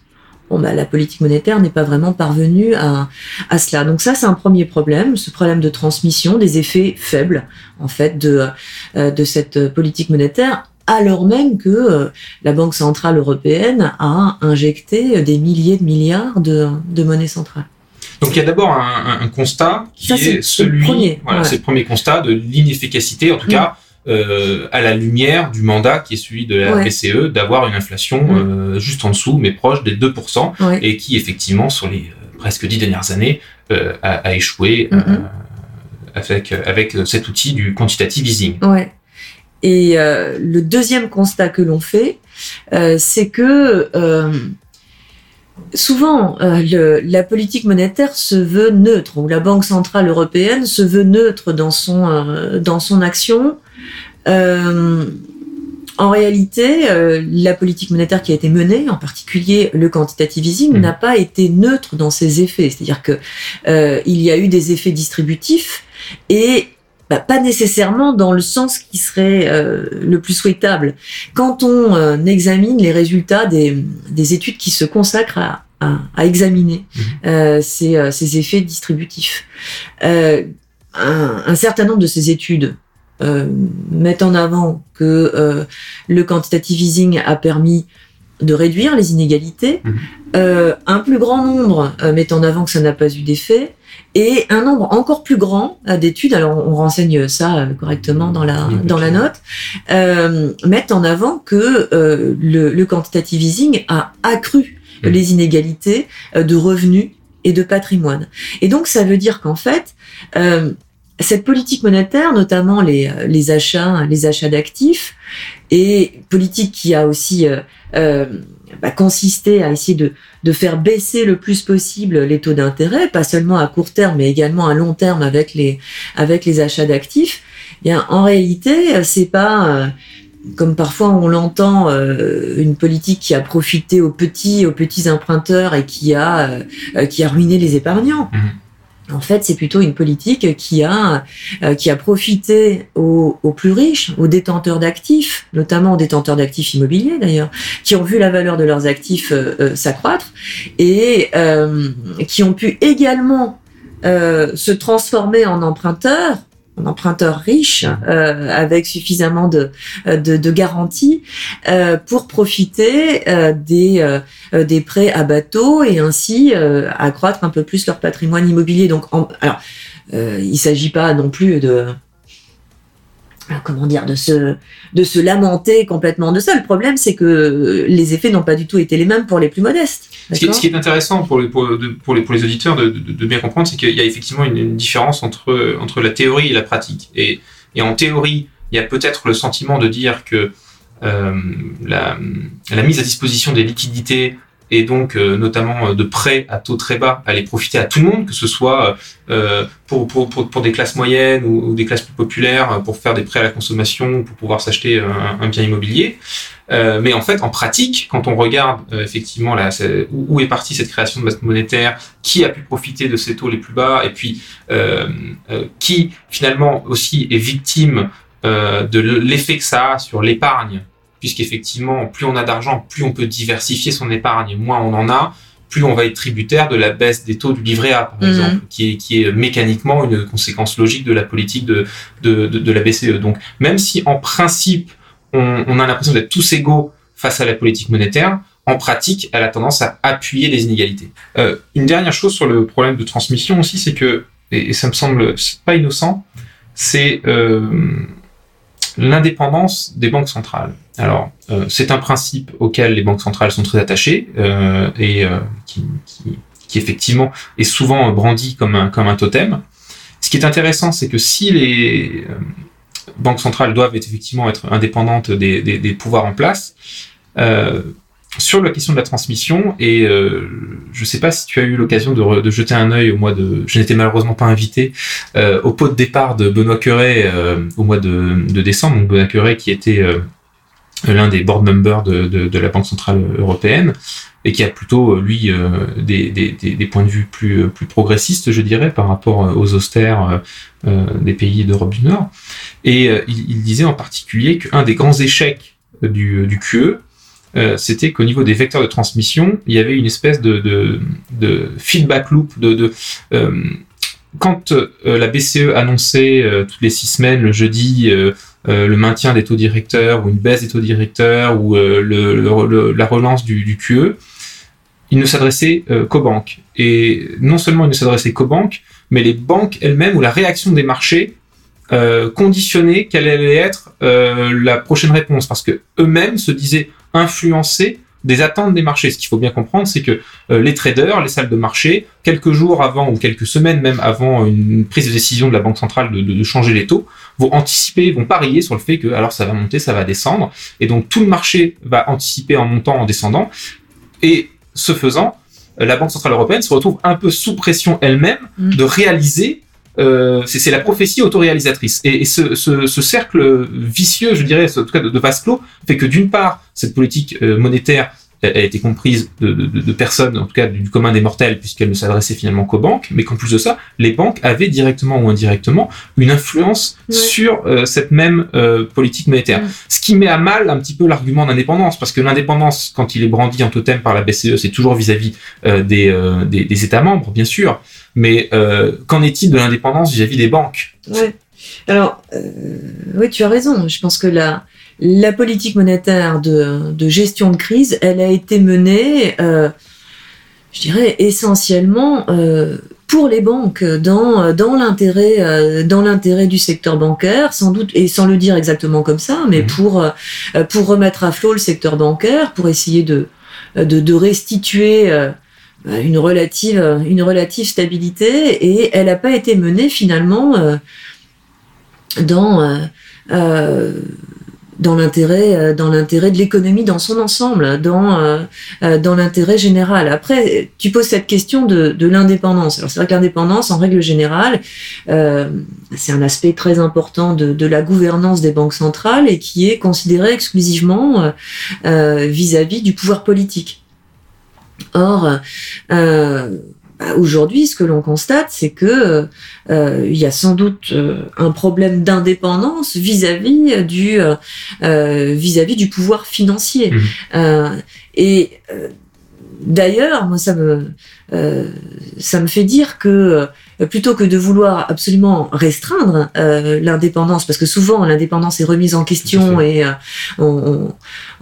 bon, bah, la politique monétaire n'est pas vraiment parvenue à, à cela. Donc ça, c'est un premier problème, ce problème de transmission, des effets faibles, en fait, de, euh, de cette politique monétaire, alors même que euh, la Banque centrale européenne a injecté des milliers de milliards de, de monnaie centrale. Donc il y a d'abord un, un, constat qui est, celui, voilà, c'est le premier constat de l'inefficacité, en tout mm. cas, euh, à la lumière du mandat qui est celui de la BCE d'avoir une inflation euh, juste en dessous, mais proche des 2%, et qui effectivement sur les euh, presque dix dernières années a, a, échoué mm-hmm. avec, avec cet outil du quantitative easing. Ouais. Et le deuxième constat que l'on fait, c'est que souvent, euh, le, la politique monétaire se veut neutre, ou la Banque centrale européenne se veut neutre dans son, euh, dans son action. Euh, en réalité, euh, la politique monétaire qui a été menée, en particulier le quantitative easing, Mhm. n'a pas été neutre dans ses effets. C'est-à-dire que euh, il y a eu des effets distributifs et bah, pas nécessairement dans le sens qui serait euh, le plus souhaitable. Quand on euh, examine les résultats des, des études qui se consacrent à, à, à examiner Mhm. euh, ces, euh, ces effets distributifs, euh, un, un certain nombre de ces études euh, mettent en avant que euh, le quantitative easing a permis de réduire les inégalités. Mhm. Euh, un plus grand nombre euh, met en avant que ça n'a pas eu d'effet. Et un nombre encore plus grand euh, d'études, alors on renseigne ça euh, correctement dans la, Oui, dans la note, euh, mettent en avant que euh, le, le quantitative easing a accru Mhm. les inégalités de revenus et de patrimoine. Et donc ça veut dire qu'en fait, euh, cette politique monétaire, notamment les, euh, les achats, les achats d'actifs, et politique qui a aussi euh, euh, bah, consisté à essayer de, de faire baisser le plus possible les taux d'intérêt, pas seulement à court terme, mais également à long terme avec les avec les achats d'actifs. Eh Bien, en réalité, euh, c'est pas euh, comme parfois on l'entend, euh, une politique qui a profité aux petits, aux petits emprunteurs et qui a, euh, qui a ruiné les épargnants. En fait, c'est plutôt une politique qui a, euh, qui a profité aux, plus riches, aux détenteurs d'actifs, notamment aux détenteurs d'actifs immobiliers d'ailleurs, qui ont vu la valeur de leurs actifs euh, euh, s'accroître et euh, qui ont pu également euh, se transformer en emprunteurs en emprunteurs riches euh, avec suffisamment de, de, de garanties euh, pour profiter euh, des, euh, des prêts à bateau et ainsi euh, accroître un peu plus leur patrimoine immobilier. Donc, en, alors, euh, il s'agit pas non plus de comment dire de se de se lamenter complètement de ça. Le problème, c'est que les effets n'ont pas du tout été les mêmes pour les plus modestes. Ce qui, est, D'accord ce qui est intéressant pour les, pour, de- pour les, pour les auditeurs de, de, de bien comprendre, c'est qu'il y a effectivement une, une différence entre, entre la théorie et la pratique. Et, et en théorie, il y a peut-être le sentiment de dire que euh, la, la mise à disposition des liquidités et donc euh, notamment euh, de prêts à taux très bas allait profiter à tout le monde, que ce soit euh, pour, pour, pour, pour des classes moyennes ou, des classes plus populaires, euh, pour faire des prêts à la consommation, pour pouvoir s'acheter un, un bien immobilier. Euh, mais en fait, en pratique, quand on regarde euh, effectivement là, où, où est partie cette création de masse monétaire, qui a pu profiter de ces taux les plus bas, et puis euh, euh, qui finalement aussi est victime euh, de l'effet que ça a sur l'épargne, puisqu'effectivement, plus on a d'argent, plus on peut diversifier son épargne, moins on en a, plus on va être tributaire de la baisse des taux du livret A, par Mhm. exemple, qui est, qui est mécaniquement une conséquence logique de la politique de, de, de, de la BCE. Donc, même si en principe, on, on a l'impression d'être tous égaux face à la politique monétaire, en pratique, elle a tendance à appuyer les inégalités. Euh, une dernière chose sur le problème de transmission aussi, c'est que, et, et ça me semble pas innocent, c'est euh, l'indépendance des banques centrales. Alors, euh, c'est un principe auquel les banques centrales sont très attachées euh, et euh, qui, effectivement est souvent brandi comme un, totem. Ce qui est intéressant, c'est que si les banques centrales doivent effectivement être indépendantes des, pouvoirs en place, sur la question de la transmission, et je ne sais pas si tu as eu l'occasion de, jeter un œil au mois de... Je n'étais malheureusement pas invité au pot de départ de Benoît Curé euh, au mois de, décembre, donc Benoît Curé qui était l'un des board members de, la Banque Centrale Européenne, et qui a plutôt, euh, lui, euh, des, points de vue plus, euh, plus progressistes, je dirais, par rapport aux austères des pays d'Europe du Nord. Et il, disait en particulier qu'un des grands échecs du, du QE, c'était qu'au niveau des vecteurs de transmission, il y avait une espèce de, de, feedback loop, de, quand la BCE annonçait toutes les six semaines, le jeudi, euh, le maintien des taux directeurs ou une baisse des taux directeurs ou euh, la relance du, QE, il ne s'adressait euh, qu'aux banques. Et non seulement il ne s'adressait qu'aux banques, mais les banques elles-mêmes ou la réaction des marchés conditionnait quelle allait être la prochaine réponse, parce que eux-mêmes se disaient influencés des attentes des marchés. Ce qu'il faut bien comprendre, c'est que les traders, les salles de marché, quelques jours avant ou quelques semaines même avant une prise de décision de la banque centrale de changer les taux, vont anticiper, vont parier sur le fait que alors ça va monter, ça va descendre, et donc tout le marché va anticiper en montant, en descendant, et ce faisant, la Banque centrale européenne se retrouve un peu sous pression elle-même Mm. de réaliser. euh, c'est c'est la prophétie autoréalisatrice. Et, et ce, ce, ce cercle vicieux, je dirais, en tout cas de, de vase clos, fait que d'une part, cette politique euh, monétaire a a été comprise de, de, de personnes, en tout cas du commun des mortels, puisqu'elle ne s'adressait finalement qu'aux banques, mais qu'en plus de ça, les banques avaient directement ou indirectement une influence Ouais. sur euh, cette même euh, politique monétaire. Ce qui met à mal un petit peu l'argument d'indépendance, parce que l'indépendance, quand il est brandi en totem par la BCE, c'est toujours vis-à-vis euh, des, des, des États membres, bien sûr, mais qu'en est-il de l'indépendance vis-à-vis des banques? Ouais. Alors, oui, tu as raison. Je pense que la, la politique monétaire de, de gestion de crise, elle a été menée, euh, je dirais, essentiellement euh, pour les banques, dans, dans l'intérêt euh, dans l'intérêt du secteur bancaire, sans doute, et sans le dire exactement comme ça, mais Mhm. pour, pour remettre à flot le secteur bancaire, pour essayer de, de, de restituer euh, une relative, une relative stabilité, et elle n'a pas été menée finalement dans, euh, dans l'intérêt euh, dans l'intérêt de l'économie dans son ensemble, dans euh, euh, dans l'intérêt général. Après, tu poses cette question de, de l'indépendance. Alors c'est vrai que l'indépendance, en règle générale, euh, c'est un aspect très important de, de la gouvernance des banques centrales et qui est considéré exclusivement euh, euh, vis-à-vis du pouvoir politique. Or, euh, aujourd'hui, ce que l'on constate, c'est que euh, il y a sans doute euh, un problème d'indépendance vis-à-vis du euh, euh, vis-à-vis du pouvoir financier. Mhm. Euh, et euh, d'ailleurs, moi, ça me euh, ça me fait dire que euh, plutôt que de vouloir absolument restreindre euh, l'indépendance, parce que souvent l'indépendance est remise en question et euh, on,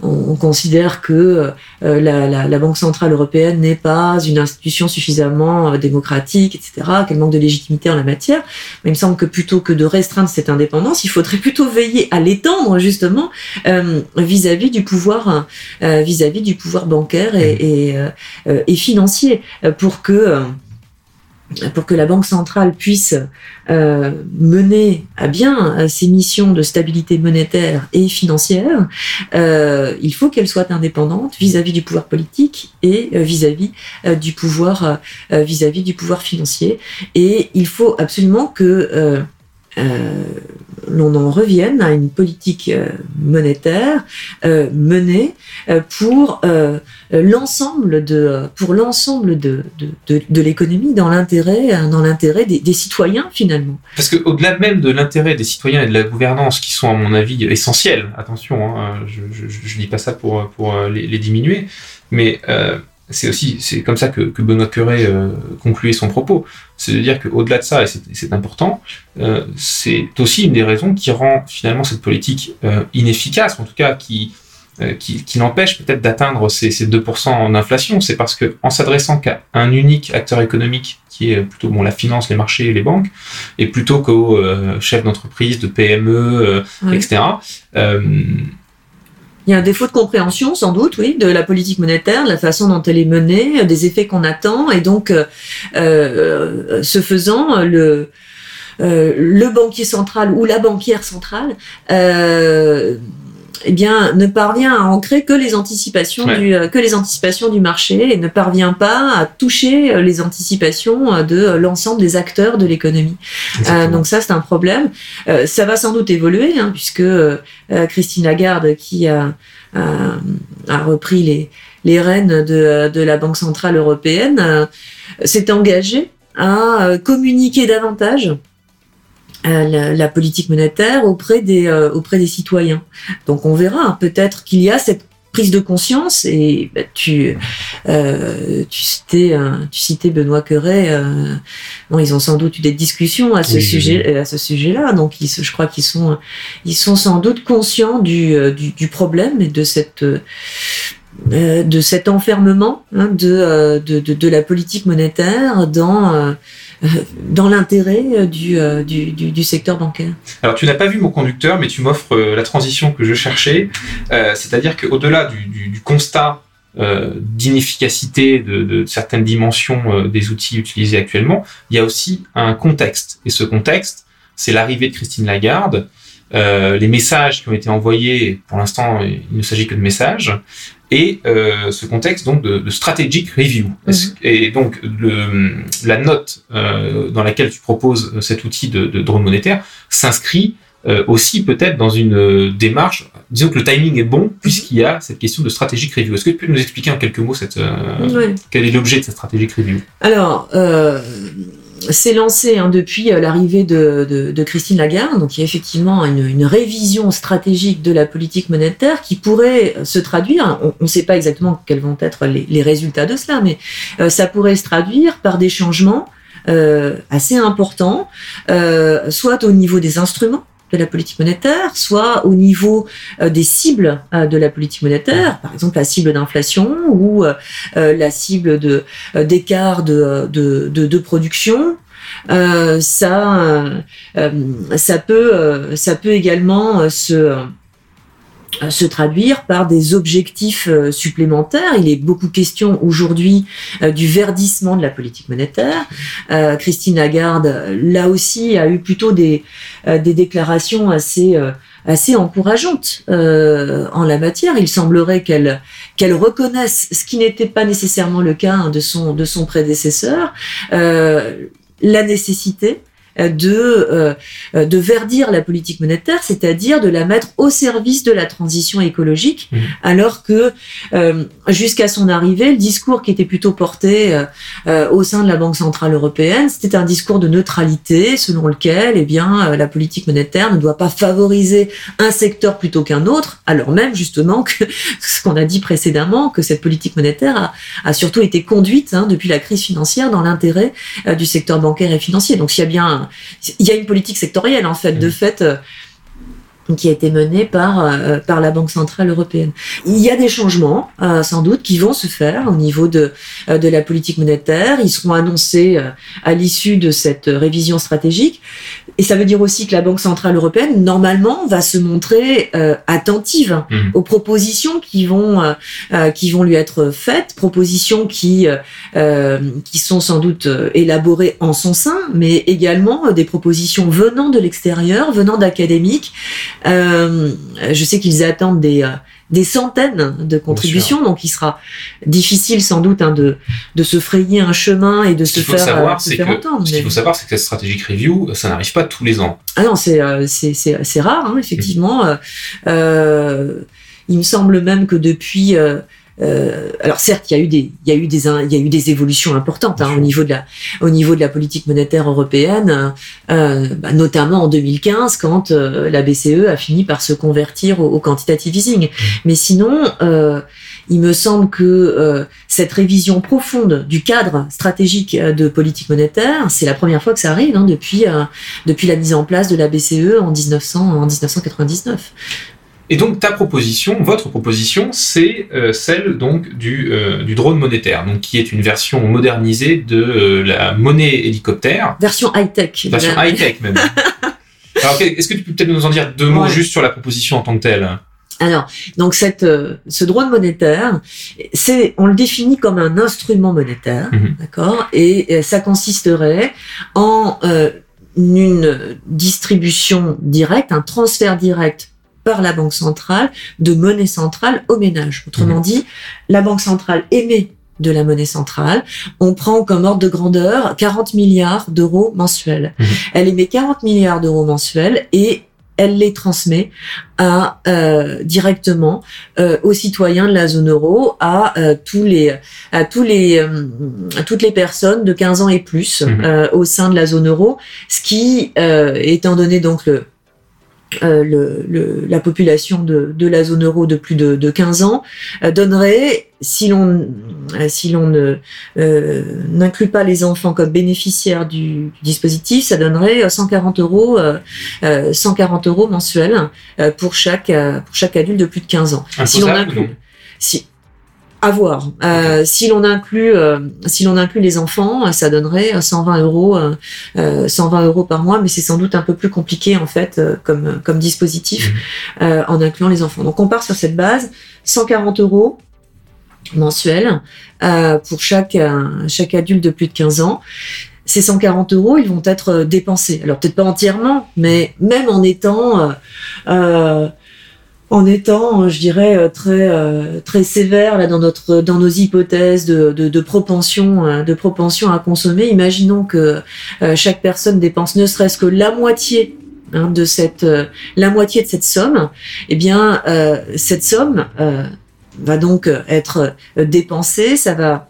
on, on considère que euh, la, la, la Banque centrale européenne n'est pas une institution suffisamment euh, démocratique, etc., qu'elle manque de légitimité en la matière. Mais il me semble que plutôt que de restreindre cette indépendance, il faudrait plutôt veiller à l'étendre justement euh, vis-à-vis du pouvoir, euh, vis-à-vis du pouvoir bancaire et, et, euh, euh, et financier, euh, pour que euh, pour que la Banque centrale puisse euh, mener à bien euh, ses missions de stabilité monétaire et financière, euh, il faut qu'elle soit indépendante vis-à-vis du pouvoir politique et euh, vis-à-vis euh, du pouvoir vis-à-vis du pouvoir financier. Et il faut absolument que euh, l'on en revienne à une politique euh, monétaire euh, menée euh, pour l'ensemble de pour l'ensemble de, de, de, l'économie dans l'intérêt dans l'intérêt des, citoyens finalement. Parce que au-delà même de l'intérêt des citoyens et de la gouvernance, qui sont à mon avis essentiels, attention, hein, je, je dis pas ça pour pour les, diminuer, mais c'est aussi c'est comme ça que, que Benoît Curé euh, concluait son propos. C'est de dire qu'au-delà de ça, et c'est- important, euh, c'est aussi une des raisons qui rend finalement cette politique euh, inefficace, en tout cas qui euh, qui, qui l'empêche peut-être d'atteindre ces, ces 2% en inflation, c'est parce que en s'adressant qu'à un unique acteur économique, qui est plutôt bon la finance, les marchés et les banques, et plutôt qu'aux chefs d'entreprise, de PME, Oui. etc. Il y a un défaut de compréhension, sans doute, oui, de la politique monétaire, de la façon dont elle est menée, euh, des effets qu'on attend, et donc, euh, euh, ce faisant, euh, le banquier central ou la banquière centrale, eh bien, ne parvient à ancrer que les anticipations Ouais. du euh, que les anticipations du marché et ne parvient pas à toucher euh, les anticipations euh, de l'ensemble des acteurs de l'économie. Euh, donc ça, c'est un problème. Euh, ça va sans doute évoluer, hein, puisque euh, Christine Lagarde, qui a, a, a repris les, les rênes de, de la Banque centrale européenne, s'est engagée à communiquer davantage la, la politique monétaire auprès des, euh, auprès des citoyens. Donc on verra, hein, peut-être qu'il y a cette prise de conscience et bah, tu euh, tu citais euh, tu citais Benoît Cœuré euh, bon ils ont sans doute eu des discussions à ce Oui, sujet à ce sujet-là. Donc ils, je crois qu'ils sont ils sont sans doute conscients du euh, du, du problème et de cette euh, euh, de cet enfermement hein, de, euh, de, de, de la politique monétaire dans, euh, euh, dans l'intérêt euh, du, euh, du, du, du secteur bancaire. Alors, tu n'as pas vu mon conducteur, mais tu m'offres euh, la transition que je cherchais. Euh, C'est-à-dire qu'au-delà du, constat euh, d'inefficacité de, de certaines dimensions euh, des outils utilisés actuellement, il y a aussi un contexte. Et ce contexte, c'est l'arrivée de Christine Lagarde euh, les messages qui ont été envoyés. Pour l'instant, il ne s'agit que de messages. Et euh, ce contexte donc de, de strategic review. Est-ce- Et donc le, la note euh, dans laquelle tu proposes cet outil de, de drone monétaire s'inscrit euh, aussi peut-être dans une euh, démarche. Disons que le timing est bon puisqu'il y a cette question de strategic review. Est-ce que tu peux nous expliquer en quelques mots cette, euh, Ouais. quel est l'objet de cette strategic review? Alors, euh, c'est lancé hein, depuis euh, l'arrivée de, Christine Lagarde. Donc, il y a effectivement une, une révision stratégique de la politique monétaire qui pourrait se traduire. On ne sait pas exactement quels vont être les, résultats de cela, mais euh, ça pourrait se traduire par des changements euh, assez importants, euh, soit au niveau des instruments de la politique monétaire, soit au niveau euh, des cibles euh, de la politique monétaire, par exemple la cible d'inflation ou euh, la cible de d'écart de, de, de, de production. Euh, ça, euh, ça peut, ça peut également se se traduire par des objectifs euh, supplémentaires. Il est beaucoup question aujourd'hui euh, du verdissement de la politique monétaire. Euh, Christine Lagarde, euh, là aussi, a eu plutôt des, euh, des déclarations assez euh, assez encourageantes euh, en la matière. Il semblerait qu'elle qu'elle reconnaisse ce qui n'était pas nécessairement le cas hein, de son de son prédécesseur, euh, la nécessité euh, de euh, euh, de verdir la politique monétaire, c'est-à-dire de la mettre au service de la transition écologique, Mhm. alors que euh, jusqu'à son arrivée, le discours qui était plutôt porté euh, euh, au sein de la Banque centrale européenne, c'était un discours de neutralité selon lequel, eh bien, euh, la politique monétaire ne doit pas favoriser un secteur plutôt qu'un autre, alors même justement que (laughs) ce qu'on a dit précédemment, que cette politique monétaire a, a surtout été conduite hein, depuis la crise financière dans l'intérêt euh, du secteur bancaire et financier. Donc il y a bien, il y a une politique sectorielle en fait, de Mhm. fait. Qui a été menée par euh, par la Banque centrale européenne. Il y a des changements euh, sans doute qui vont se faire au niveau de euh, de la politique monétaire. Ils seront annoncés euh, à l'issue de cette euh, révision stratégique. Et ça veut dire aussi que la Banque centrale européenne normalement va se montrer euh, attentive Mhm. aux propositions qui vont qui vont lui être faites, propositions qui qui sont sans doute élaborées en son sein, mais également des propositions venant de l'extérieur, venant d'académiques. Euh, je sais qu'ils attendent des euh, des centaines de contributions, donc il sera difficile sans doute hein, de de se frayer un chemin et de Ce se faire, euh, savoir, se faire que entendre. ce qu'il faut savoir, c'est que cette strategic review, ça n'arrive pas tous les ans. ah non, c'est euh, c'est rare, hein, effectivement. Euh, euh, il me semble même que depuis. euh, euh, alors certes, il y a eu des, il y a eu des, il y a eu des évolutions importantes hein, au niveau de la, au niveau de la politique monétaire européenne, euh, bah, notamment en 2015 quand euh, la BCE a fini par se convertir au, au quantitative easing. Mais sinon, euh, il me semble que euh, cette révision profonde du cadre stratégique euh, de politique monétaire, c'est la première fois que ça arrive hein, depuis euh, depuis la mise en place de la BCE en 1900 en 1999. Et donc ta proposition, votre proposition, c'est euh, celle donc du, euh, du drone monétaire, donc qui est une version modernisée de euh, la monnaie hélicoptère, Version high tech. version high tech même. (laughs) Alors est-ce que tu peux peut-être nous en dire deux mots Ouais. juste sur la proposition en tant que telle? Alors, donc cette, ce drone monétaire, c'est, on le définit comme un instrument monétaire, Mhm. d'accord, et ça consisterait en une distribution directe, un transfert direct par la banque centrale de monnaie centrale aux ménages. Autrement dit, la banque centrale émet de la monnaie centrale. On prend comme ordre de grandeur 40 milliards d'euros mensuels. Mhm. Elle émet 40 milliards d'euros mensuels et elle les transmet à euh, directement euh, aux citoyens de la zone euro, à euh, tous les, à tous les, euh, à toutes les personnes de 15 ans et plus Mhm. euh, au sein de la zone euro, ce qui, euh, étant donné donc le euh, le, le- la population de, de la zone euro de plus de, de 15 ans euh, donnerait, si l'on euh, si l'on ne euh, n'inclut pas les enfants comme bénéficiaires du, du dispositif, ça donnerait euh, 140 euros euh, euh, 140 euros mensuels euh, pour chaque euh, pour chaque adulte de plus de 15 ans. si Imposable ou inclut si à voir. Euh, Si l'on inclut, euh, si l'on inclut les enfants, ça donnerait euh, 120 euros, euh, euh, 120 euros par mois, mais c'est sans doute un peu plus compliqué en fait comme comme dispositif euh, en incluant les enfants. Donc on part sur cette base, 140 euros mensuels pour chaque chaque adulte de plus de 15 ans. ces 140 euros, ils vont être dépensés. Alors peut-être pas entièrement, mais même en étant, euh, en étant, je dirais, très très sévère là dans notre dans nos hypothèses de, de, de propension de propension à consommer. Imaginons que chaque personne dépense ne serait-ce que la moitié hein, de cette la moitié de cette somme. Eh bien, cette somme va donc être dépensée. Ça va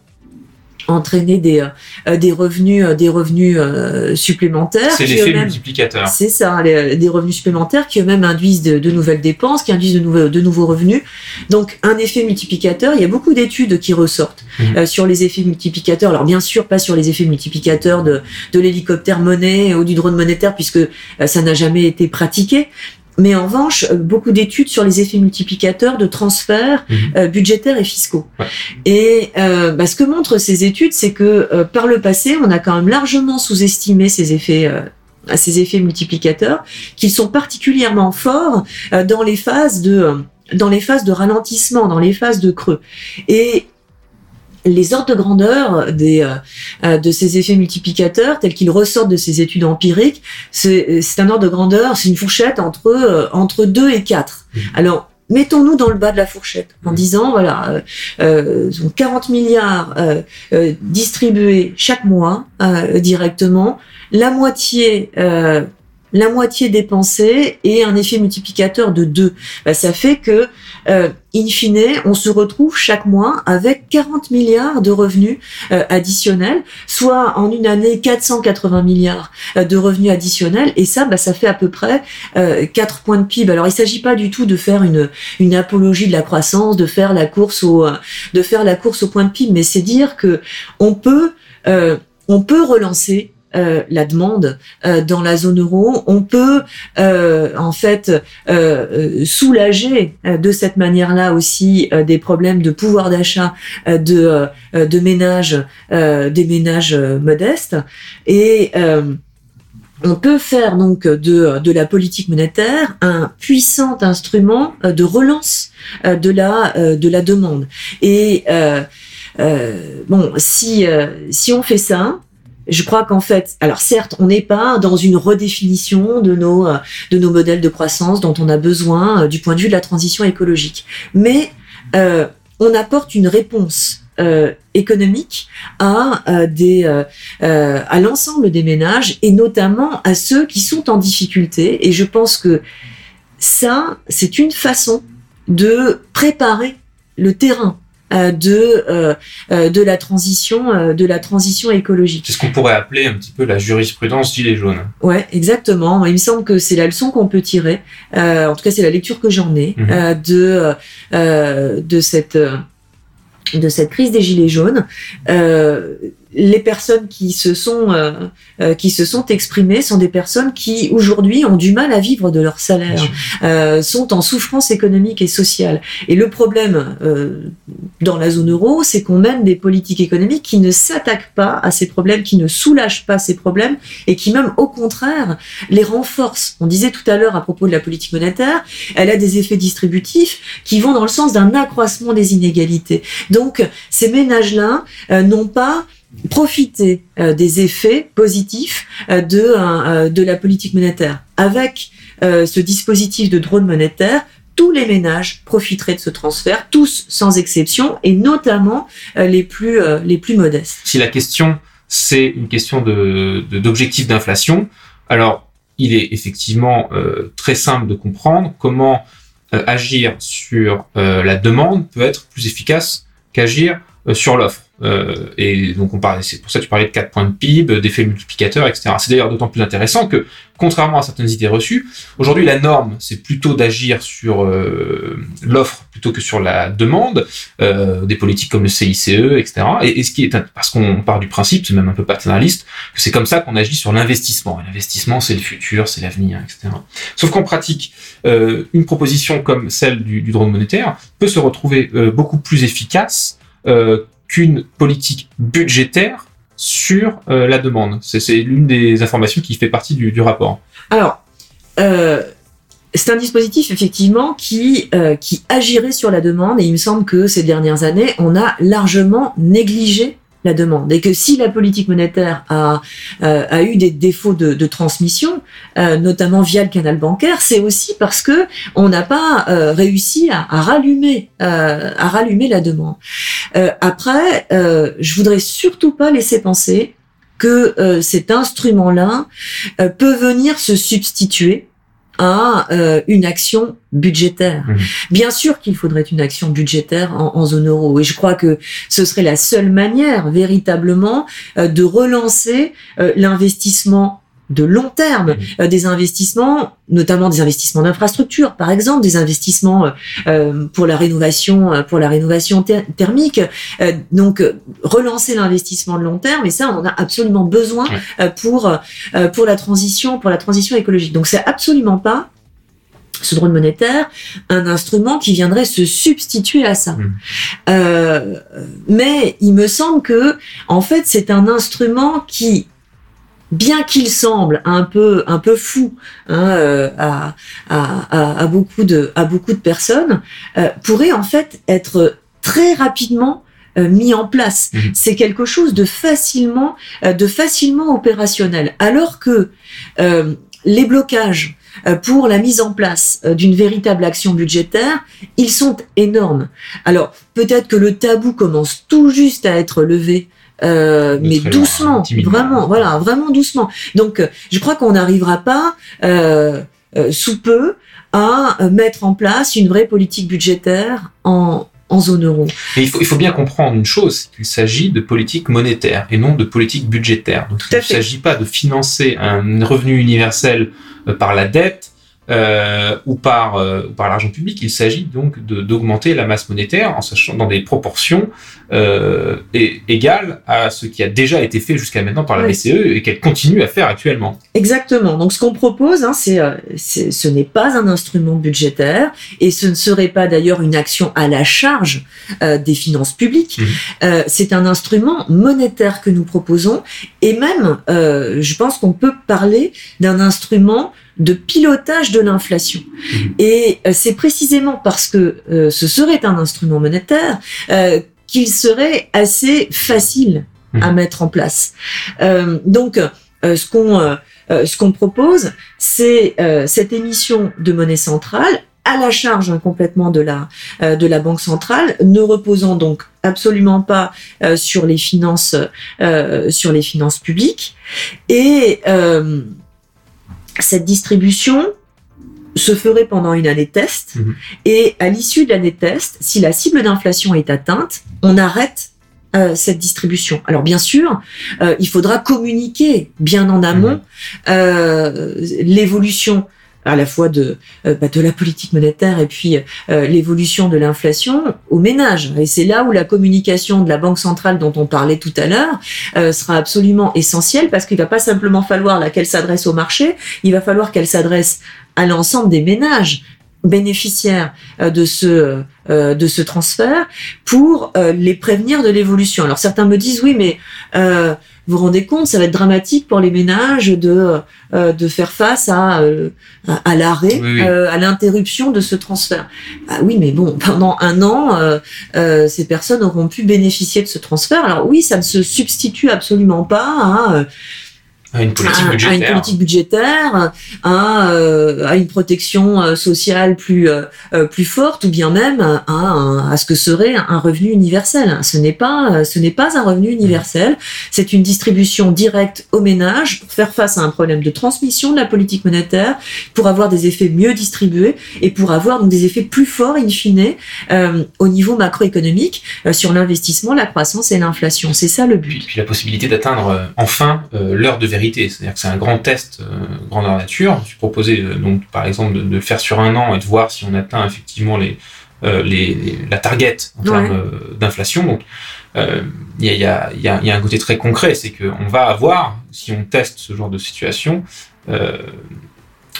entraîner des euh, des revenus euh, des revenus euh, supplémentaires c'est l'effet multiplicateur. C'est ça des revenus supplémentaires qui eux-mêmes induisent de, de, nouvelles dépenses qui induisent de nouveaux de nouveaux revenus. Donc un effet multiplicateur il y a beaucoup d'études qui ressortent mhm. sur les effets multiplicateurs. Alors bien sûr pas sur les effets multiplicateurs de de l'hélicoptère monnaie ou du drone monétaire puisque ça n'a jamais été pratiqué mais en revanche, euh, beaucoup d'études sur les effets multiplicateurs de transferts mhm. euh, budgétaires et fiscaux. Et euh, bah, ce que montrent ces études, c'est que euh, par le passé, on a quand même largement sous-estimé ces effets. ces effets multiplicateurs, qu'ils sont particulièrement forts dans les phases de dans les phases de ralentissement, dans les phases de creux. Et les ordres de grandeur des, euh, euh, de ces effets multiplicateurs, tels qu'ils ressortent de ces études empiriques, c'est un ordre de grandeur, c'est une fourchette entre, euh, entre 2 et 4. Mmh. Alors, mettons-nous dans le bas de la fourchette en mmh. disant, voilà, euh, 40 milliards distribués chaque mois directement, la moitié la moitié dépensée et un effet multiplicateur de 2. Bah, ça fait que, euh, in fine, on se retrouve chaque mois avec 40 milliards de revenus euh, additionnels, soit en une année 480 milliards euh, de revenus additionnels, et ça, bah, ça fait à peu près 4 points de PIB. Alors, il s'agit pas du tout de faire une, une apologie de la croissance, de faire la course au, de faire la course au point de PIB, mais c'est dire que on peut, on peut relancer euh, la demande euh, dans la zone euro, on peut euh, en fait soulager de cette manière-là aussi des problèmes de pouvoir d'achat de, de ménages, des ménages modestes et on peut faire donc de, de la politique monétaire un puissant instrument de relance de la de la demande. Et bon, si si on fait ça, je crois qu'en fait, alors certes, on n'est pas dans une redéfinition de nos euh, de nos modèles de croissance dont on a besoin euh, du point de vue de la transition écologique, mais euh, on apporte une réponse économique à à l'ensemble des ménages et notamment à ceux qui sont en difficulté. Et je pense que ça, c'est une façon de préparer le terrain de euh, euh, de la transition de la transition écologique. C'est ce qu'on pourrait appeler un petit peu la jurisprudence gilet jaune. Ouais, exactement. Il me semble que c'est la leçon qu'on peut tirer. en tout cas, c'est la lecture que j'en ai mhm. de de cette de cette crise des gilets jaunes les personnes qui se sont euh, euh, qui se sont exprimées sont des personnes qui aujourd'hui ont du mal à vivre de leur salaire, euh, sont en souffrance économique et sociale. Et le problème euh, dans la zone euro, c'est qu'on mène des politiques économiques qui ne s'attaquent pas à ces problèmes, qui ne soulagent pas ces problèmes et qui même au contraire les renforcent. On disait tout à l'heure à propos de la politique monétaire, elle a des effets distributifs qui vont dans le sens d'un accroissement des inégalités. Donc ces ménages-là n'ont pas profiter euh, des effets positifs euh, de, euh, de la politique monétaire. Avec ce dispositif de drone monétaire, tous les ménages profiteraient de ce transfert, tous sans exception, et notamment les plus les plus modestes. Si la question c'est une question de d'objectif d'inflation, alors il est effectivement très simple de comprendre comment agir sur la demande peut être plus efficace qu'agir sur l'offre. Euh, et donc on parlait, c'est pour ça que tu parlais de 4 points de PIB, d'effets multiplicateurs, etc. C'est d'ailleurs d'autant plus intéressant que, contrairement à certaines idées reçues, aujourd'hui la norme, c'est plutôt d'agir sur euh, l'offre plutôt que sur la demande, euh, des politiques comme le CICE, etc. Et, ce qui est, parce qu'on part du principe, c'est même un peu paternaliste, que c'est comme ça qu'on agit sur l'investissement. L'investissement, c'est le futur, c'est l'avenir, etc. Sauf qu'en pratique, euh, une proposition comme celle du, du drone monétaire peut se retrouver euh, beaucoup plus efficace euh, qu'une politique budgétaire sur euh, la demande. C'est l'une des informations qui fait partie du, rapport. Alors, euh, c'est un dispositif effectivement qui euh, qui agirait sur la demande et il me semble que ces dernières années, on a largement négligé la demande et que si la politique monétaire a, euh, a eu des défauts de, transmission, euh, notamment via le canal bancaire, c'est aussi parce que on n'a pas euh, réussi à, à rallumer à rallumer la demande. Après, je voudrais surtout pas laisser penser que cet instrument-là peut venir se substituer à euh, une action budgétaire. Mhm. Bien sûr qu'il faudrait une action budgétaire en, en, zone euro, et je crois que ce serait la seule manière véritablement euh, de relancer euh, l'investissement de long terme, Mhm. euh, des investissements, notamment des investissements d'infrastructure, par exemple, des investissements euh, euh, pour la rénovation, euh, pour la rénovation ther- thermique. Euh, donc euh, relancer l'investissement de long terme, et ça, on en a absolument besoin euh, pour euh, pour la transition, pour la transition écologique. Donc c'est absolument pas ce drone monétaire un instrument qui viendrait se substituer à ça. Mhm. Euh, mais il me semble que en fait c'est un instrument qui bien qu'il semble un peu un peu fou hein, euh, à, à, à, beaucoup de à beaucoup de personnes euh, pourrait en fait être très rapidement euh, mis en place. Mhm. C'est quelque chose de facilement euh, de facilement opérationnel alors que euh, les blocages euh, pour la mise en place d'une véritable action budgétaire, ils sont énormes. Alors peut-être que le tabou commence tout juste à être levé, euh, mais doucement, timidement. vraiment, voilà, vraiment doucement. Donc euh, je crois qu'on n'arrivera pas euh, euh, sous peu à euh, mettre en place une vraie politique budgétaire en, en zone euro. Mais il faut, il faut bien comprendre une chose, c'est qu'il s'agit de politique monétaire et non de politique budgétaire. Donc Tout il ne s'agit pas de financer un revenu universel par la dette euh, ou par, euh, ou par l'argent public. Il s'agit donc d'augmenter la masse monétaire en sachant dans des proportions euh, et- égales à ce qui a déjà été fait jusqu'à maintenant par la. BCE et qu'elle continue à faire actuellement. Exactement. Donc, ce qu'on propose, hein, c'est, euh, c'est- ce n'est pas un instrument budgétaire et ce ne serait pas d'ailleurs une action à la charge euh, des finances publiques. Mhm. Euh, c'est un instrument monétaire que nous proposons et même, euh, je pense qu'on peut parler d'un instrument de pilotage de l'inflation. Mhm. Et euh, c'est précisément parce que euh, ce serait un instrument monétaire euh, qu'il serait assez facile à Mhm. mettre en place. Euh, donc, euh, ce qu'on euh, ce qu'on propose, c'est euh, cette émission de monnaie centrale à la charge hein, complètement de la euh, de la banque centrale, ne reposant donc absolument pas euh, sur les finances euh, sur les finances publiques et euh, cette distribution se ferait pendant une année de test Mhm. et à l'issue de l'année de test, si la cible d'inflation est atteinte, on arrête euh, cette distribution. Alors bien sûr, euh, il faudra communiquer bien en amont Mhm. euh, l'évolution à la fois de euh, bah, de la politique monétaire et puis euh, l'évolution de l'inflation aux ménages. Et c'est là où la communication de la banque centrale dont on parlait tout à l'heure euh, sera absolument essentielle parce qu'il va pas simplement falloir qu'elle s'adresse au marché, il va falloir qu'elle s'adresse à l'ensemble des ménages bénéficiaires de ce de ce transfert pour les prévenir de l'évolution. Alors certains me disent oui mais euh, vous vous rendez compte ça va être dramatique pour les ménages de euh, de faire face à euh, à, l'arrêt Oui, oui. euh, à l'interruption de ce transfert. Ah oui mais bon pendant un an euh, euh, ces personnes auront pu bénéficier de ce transfert. Alors oui ça ne se substitue absolument pas à euh, À une politique à, à budgétaire. une politique budgétaire, à, euh, à une protection euh, sociale plus euh, plus forte, ou bien même à, à ce que serait un revenu universel. Ce n'est pas ce n'est pas un revenu universel. C'est une distribution directe aux ménages pour faire face à un problème de transmission de la politique monétaire, pour avoir des effets mieux distribués et pour avoir donc des effets plus forts in fine euh, au niveau macroéconomique sur l'investissement, la croissance et l'inflation. C'est ça le Puis, but. puis la possibilité d'atteindre enfin l'heure de vérité. C'est-à-dire que c'est un grand test euh, grandeur nature. Je suis proposé euh, donc par exemple de, de le faire sur un an et de voir si on atteint effectivement les, euh, les, les- la target en Ouais. termes euh, d'inflation. Donc euh, il y, a, y, a, il y, a, il y a un côté très concret, c'est qu'on va avoir, si on teste ce genre de situation,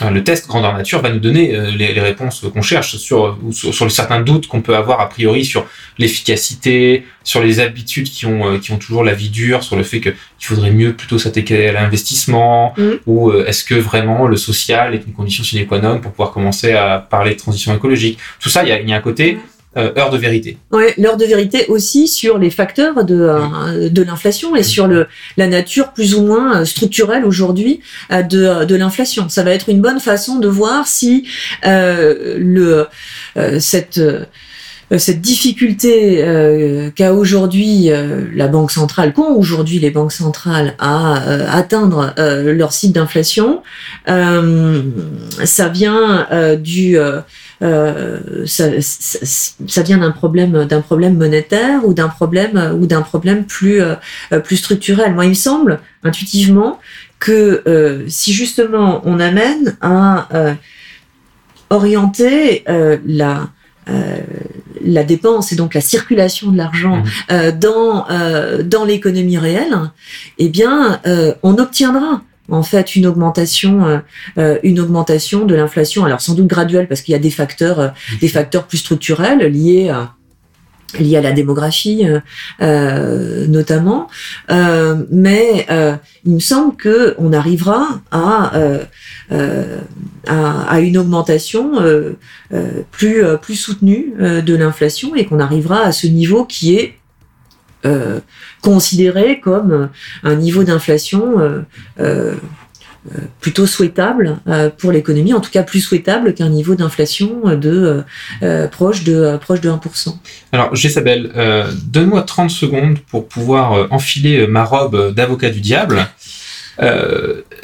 le test grandeur nature va nous donner euh, les, les réponses qu'on cherche sur, ou sur, sur certains doutes qu'on peut avoir a priori sur l'efficacité, sur les habitudes qui ont, euh, qui ont toujours la vie dure, sur le fait qu'il faudrait mieux plutôt s'attaquer à l'investissement, Mhm. ou euh, est-ce que vraiment le social est une condition sine qua non pour pouvoir commencer à parler de transition écologique. Tout ça, il y a, il y a un côté euh, heure de vérité. Ouais, l'heure de vérité aussi sur les facteurs de, euh, de l'inflation et sur le, la nature plus ou moins euh, structurelle aujourd'hui euh, de, de l'inflation. Ça va être une bonne façon de voir si euh, le, euh, cette, cette difficulté euh, qu'a aujourd'hui euh, la Banque centrale, qu'ont aujourd'hui les banques centrales à euh, atteindre euh, leur cible d'inflation, euh, ça vient euh, du... euh, ça, ça, ça vient d'un problème d'un problème monétaire ou d'un problème ou d'un problème plus euh, plus structurel. Moi, il me semble intuitivement que euh, si justement on amène à orienter la euh, la dépense et donc la circulation de l'argent euh, dans euh, dans l'économie réelle, eh bien, on obtiendra en fait une augmentation euh, euh, une augmentation de l'inflation alors sans doute graduelle parce qu'il y a des facteurs euh, des facteurs plus structurels liés à liés à la démographie euh, euh, notamment. Euh, mais euh, il me semble que on arrivera à euh, euh, à, à une augmentation euh, euh, plus euh, plus soutenue euh, de l'inflation et qu'on arrivera à ce niveau qui est euh, considéré comme euh, un niveau d'inflation euh, plutôt souhaitable pour l'économie, en tout cas plus souhaitable qu'un niveau d'inflation de proche de proche de 1%. Alors, Jésabelle, donne-moi 30 secondes pour pouvoir enfiler ma robe d'avocat du diable.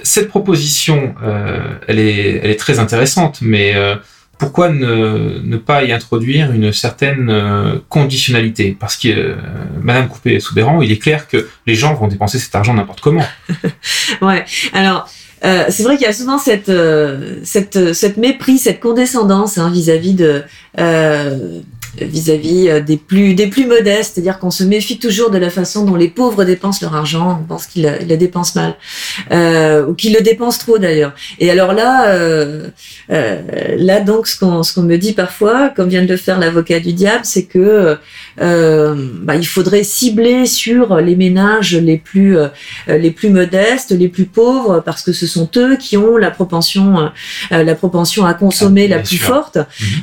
Cette proposition, elle, est, très intéressante, mais pourquoi ne, ne pas y introduire une certaine euh, conditionnalité? Parce que, euh, Madame Coupé-Soubéran, il est clair que les gens vont dépenser cet argent n'importe comment. (laughs) Ouais. Alors, euh, c'est vrai qu'il y a souvent cette, euh, cette, cette mépris, cette condescendance hein, vis-à-vis de euh, vis-à-vis euh, des plus des plus modestes, c'est-à-dire qu'on se méfie toujours de la façon dont les pauvres dépensent leur argent, on pense qu'ils la dépensent mal euh, ou qu'ils le dépensent trop d'ailleurs. Et alors là, euh, euh, là donc ce qu'on ce qu'on me dit parfois, comme vient de le faire l'avocat du diable, c'est que euh, bah, il faudrait cibler sur les ménages les plus euh, les plus modestes, les plus pauvres, parce que ce sont eux qui ont la propension, euh, la propension à consommer Ah, la plus sûr. forte,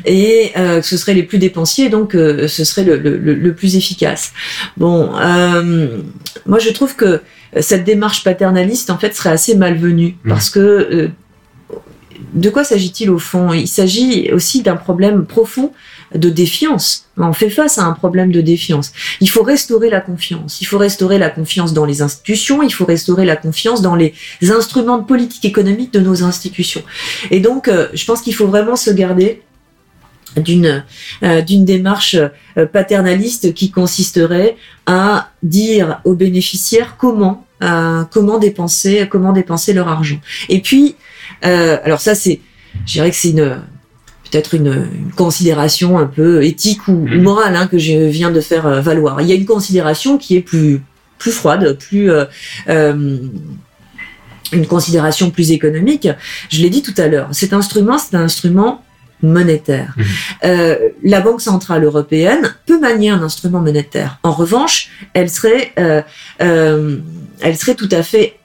et euh, que ce serait les plus dépensiers, donc euh, ce serait le, le, le- le plus efficace. Bon, euh, moi je trouve que cette démarche paternaliste en fait serait assez malvenue, Mhm. parce que euh, de quoi s'agit-il au fond? Il s'agit aussi d'un problème profond de défiance. On fait face à un problème de défiance. Il faut restaurer la confiance. Il faut restaurer la confiance dans les institutions. Il faut restaurer la confiance dans les instruments de politique économique de nos institutions. Et donc, je pense qu'il faut vraiment se garder d'une euh, d'une démarche euh, paternaliste qui consisterait à dire aux bénéficiaires comment euh, comment dépenser comment dépenser leur argent. Et puis euh, alors ça c'est je dirais que c'est une peut-être une, une considération un peu éthique ou, ou Mhm. morale hein, que je viens de faire valoir. Il y a une considération qui est plus plus froide, plus une considération plus économique. Je l'ai dit tout à l'heure. Cet instrument, c'est un instrument monétaire. Mhm. Euh, la Banque centrale européenne peut manier un instrument monétaire. En revanche, elle serait, euh, euh, elle serait tout à fait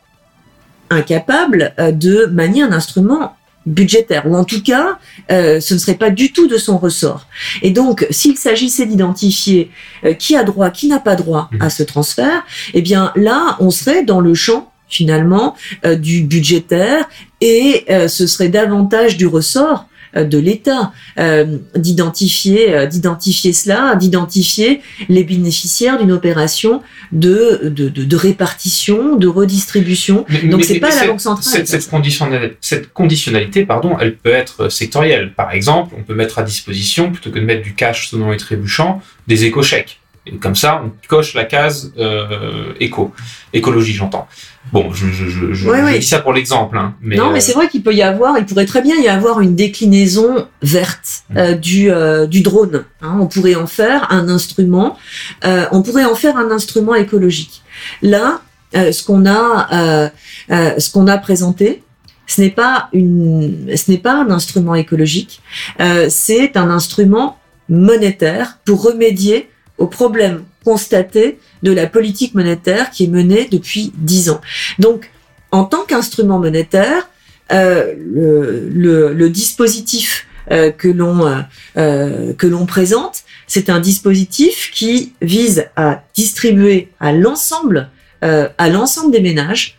incapable de manier un instrument budgétaire, ou en tout cas, euh, ce ne serait pas du tout de son ressort. Et donc, s'il s'agissait d'identifier euh, qui a droit, qui n'a pas droit à ce transfert, eh bien là, on serait dans le champ finalement euh, du budgétaire et ce serait davantage du ressort de l'État euh, d'identifier euh, d'identifier cela, d'identifier les bénéficiaires d'une opération de, de, de, de répartition, de redistribution. Mais- Donc c'est mais pas la cette- Banque centrale. Cette, cette, conditionnalité, cette conditionnalité, pardon, elle peut être sectorielle. Par exemple, on peut mettre à disposition, plutôt que de mettre du cash sonnant et trébuchant, des éco-chèques. Et comme ça, on coche la case euh, éco, écologie, j'entends. Bon, je, je, je, je, Ouais, je ouais. dis ça pour l'exemple, hein, mais, non, euh, mais c'est vrai qu'il peut y avoir, il pourrait très bien y avoir une déclinaison verte euh, du euh, du drone. hein. On pourrait en faire un instrument, euh, on pourrait en faire un instrument écologique. Là, euh, ce qu'on a, euh, euh, ce qu'on a présenté, ce n'est pas une, ce n'est pas un instrument écologique, euh, c'est un instrument monétaire pour remédier aux problèmes constatés de la politique monétaire qui est menée depuis dix ans. Donc, en tant qu'instrument monétaire, euh, le, dispositif euh, que l'on euh, euh, que l'on présente, c'est un dispositif qui vise à distribuer à l'ensemble à l'ensemble des ménages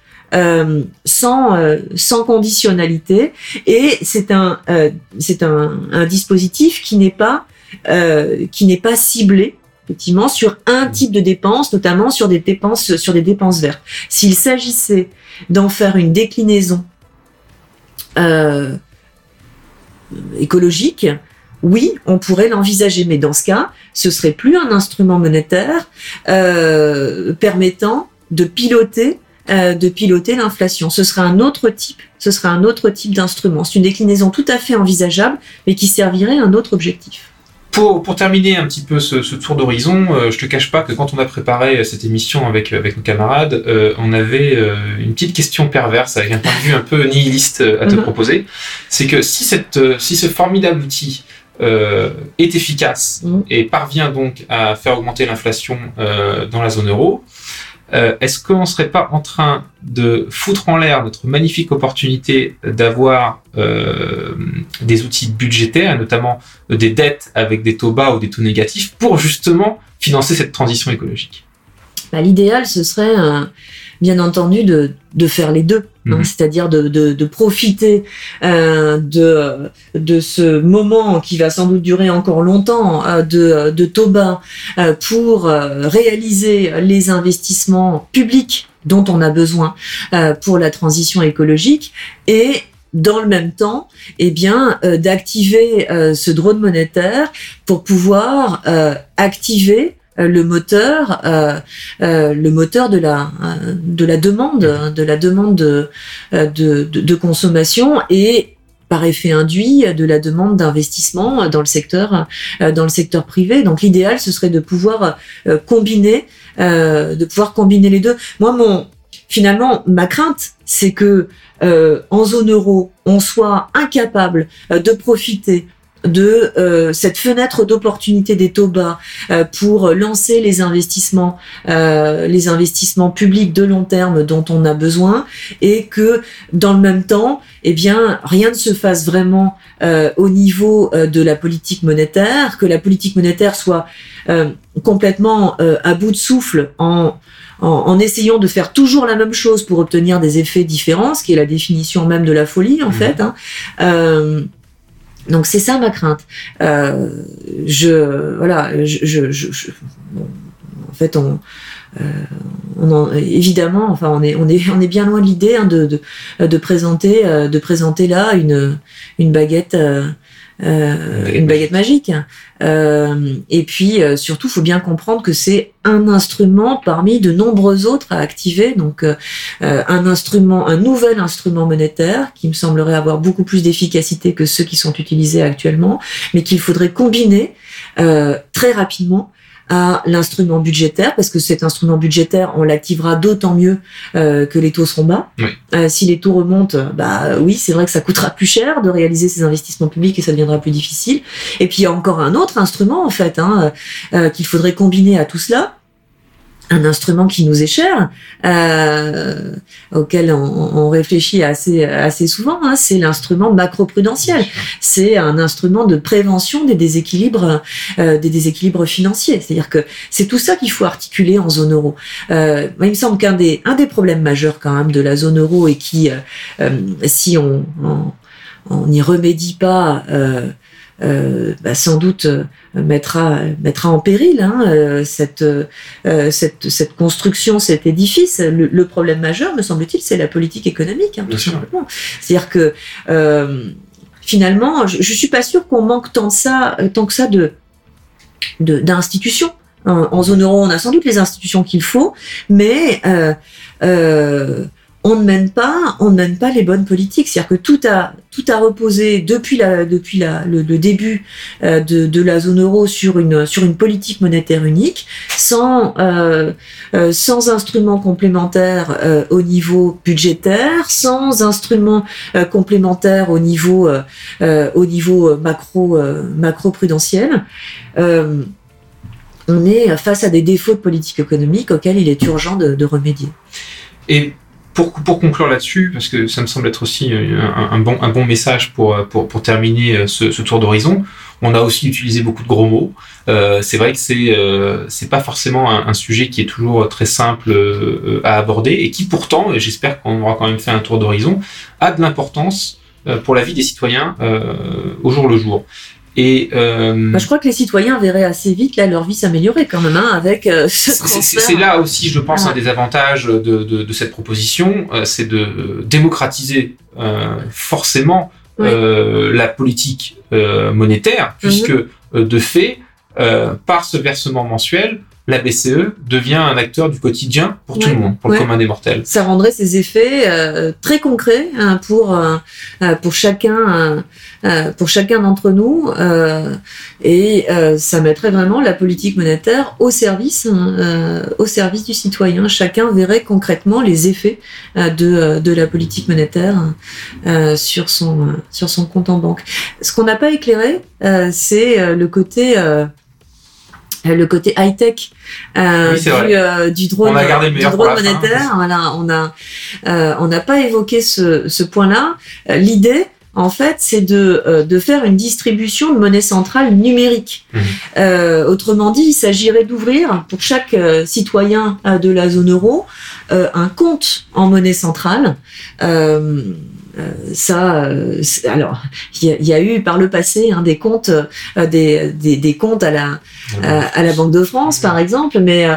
sans euh, sans conditionnalité et c'est un c'est un, dispositif qui n'est pas qui n'est pas ciblé effectivement sur un type de dépenses, notamment sur des dépenses sur des dépenses vertes. S'il s'agissait d'en faire une déclinaison euh, écologique, oui, on pourrait l'envisager, mais dans ce cas, ce serait plus un instrument monétaire euh, permettant de piloter euh, de piloter l'inflation. Ce serait un autre type, ce serait un autre type d'instrument. C'est une déclinaison tout à fait envisageable, mais qui servirait à un autre objectif. Pour, pour terminer un petit peu ce, ce tour d'horizon, euh, je te cache pas que quand on a préparé cette émission avec, avec nos camarades, euh, on avait euh, une petite question perverse avec un point de vue un peu nihiliste euh, à te Mhm. proposer. C'est que si, cette, euh, si ce formidable outil euh, est efficace Mhm. et parvient donc à faire augmenter l'inflation euh, dans la zone euro, euh, est-ce qu'on ne serait pas en train de foutre en l'air notre magnifique opportunité d'avoir euh, des outils budgétaires, notamment euh, des dettes avec des taux bas ou des taux négatifs, pour justement financer cette transition écologique? Bah, L'idéal, ce serait euh, bien entendu de, de faire les deux, hein, Mhm. c'est-à-dire de, de, de profiter euh, de, de ce moment qui va sans doute durer encore longtemps euh, de, de bas euh, pour euh, réaliser les investissements publics dont on a besoin euh, pour la transition écologique et dans le même temps, eh bien, euh, d'activer euh, ce drone monétaire pour pouvoir euh, activer le moteur, euh, euh, le moteur de la euh, de la demande, de la demande de, euh, de, consommation et par effet induit de la demande d'investissement dans le secteur euh, dans le secteur privé. Donc l'idéal ce serait de pouvoir euh, combiner euh, de pouvoir combiner les deux. Moi mon finalement ma crainte c'est que euh, en zone euro on soit incapable euh, de profiter de euh, cette fenêtre d'opportunité des taux bas euh, pour lancer les investissements, euh, les investissements publics de long terme dont on a besoin, et que dans le même temps, eh bien, rien ne se fasse vraiment euh, au niveau euh, de la politique monétaire, que la politique monétaire soit euh, complètement euh, à bout de souffle en en, en essayant de faire toujours la même chose pour obtenir des effets différents, ce qui est la définition même de la folie en Mhm. fait. Hein. Euh, donc c'est ça ma crainte. Euh, je voilà, je, je, je- bon, en fait on, euh, on en- évidemment, enfin on est on est on est bien loin de l'idée hein, de, de de présenter euh, de présenter là une une baguette. Euh, une baguette magique. Euh, et puis euh, surtout, faut bien comprendre que c'est un instrument parmi de nombreux autres à activer. Donc euh, un instrument, un nouvel instrument monétaire qui me semblerait avoir beaucoup plus d'efficacité que ceux qui sont utilisés actuellement, mais qu'il faudrait combiner euh, très rapidement à l'instrument budgétaire, parce que cet instrument budgétaire, on l'activera d'autant mieux euh, que les taux seront bas. Oui. Euh, si les taux remontent, bah oui, c'est vrai que ça coûtera plus cher de réaliser ces investissements publics et ça deviendra plus difficile. Et puis il y a encore un autre instrument en fait hein, euh, qu'il faudrait combiner à tout cela. Un instrument qui nous est cher, euh, auquel on, on réfléchit assez assez souvent, hein, c'est l'instrument macroprudentiel c'est un instrument de prévention des déséquilibres, euh, des déséquilibres financiers. C'est-à-dire que c'est tout ça qu'il faut articuler en zone euro. Euh, il me semble qu'un des, un des problèmes majeurs quand même de la zone euro et qui, euh, euh, si on on on n'y remédie pas, euh, euh, bah, sans doute euh, mettra mettra en péril hein, euh, cette, cette cette construction, cet édifice. Le, le problème majeur, me semble-t-il, c'est la politique économique. Hein, tout sûr. simplement. C'est-à-dire que euh, finalement, je, je suis pas sûre qu'on manque tant de ça, tant que ça de de- d'institutions. En, en zone euro, on a sans doute les institutions qu'il faut, mais euh, on ne mène pas, on ne mène pas les bonnes politiques. C'est-à-dire que tout a tout a reposé depuis la depuis la, le, début euh, de, de la zone euro sur une sur une politique monétaire unique, sans euh, euh, sans instruments complémentaires au niveau budgétaire, sans instruments complémentaires au niveau au niveau macro macro prudentiel. Euh, on est face à des défauts de politique économique auxquels il est urgent de, remédier. Pour, pour conclure là-dessus, parce que ça me semble être aussi un, un bon, un bon message pour, pour, pour terminer ce, ce tour d'horizon, on a aussi utilisé beaucoup de gros mots. Euh, c'est vrai que c'est euh, c'est pas forcément un, sujet qui est toujours très simple euh, à aborder et qui pourtant, et j'espère qu'on aura quand même fait un tour d'horizon, a de l'importance euh, pour la vie des citoyens euh, au jour le jour. Et euh, bah, je crois que les citoyens verraient assez vite là leur vie s'améliorer quand même hein, avec euh, (laughs) ce C'est là aussi, je pense, ah. un des avantages de, de, de cette proposition, euh, c'est de démocratiser forcément oui. la politique monétaire, puisque mm -hmm. de fait, par ce versement mensuel, la BCE devient un acteur du quotidien pour tout ouais, le monde, pour ouais. le commun des mortels. Ça rendrait ses effets euh, très concrets hein, pour euh, pour chacun euh, pour chacun d'entre nous et ça mettrait vraiment la politique monétaire au service hein, au service du citoyen. Chacun verrait concrètement les effets de de la politique monétaire sur son sur son compte en banque. Ce qu'on n'a pas éclairé, c'est le côté le côté high tech euh, oui, du, euh, du drone, du drone monétaire. Voilà, on a euh, on n'a pas évoqué ce, ce point-là. Euh, l'idée, en fait, c'est de, euh, de faire une distribution de monnaie centrale numérique. Mmh. Euh, autrement dit, il s'agirait d'ouvrir pour chaque euh, citoyen de la zone euro un compte en monnaie centrale. Euh, ça, euh, alors il y, y, a eu par le passé hein, des comptes, euh, des, des, des, comptes à la à la Banque de France par exemple, mais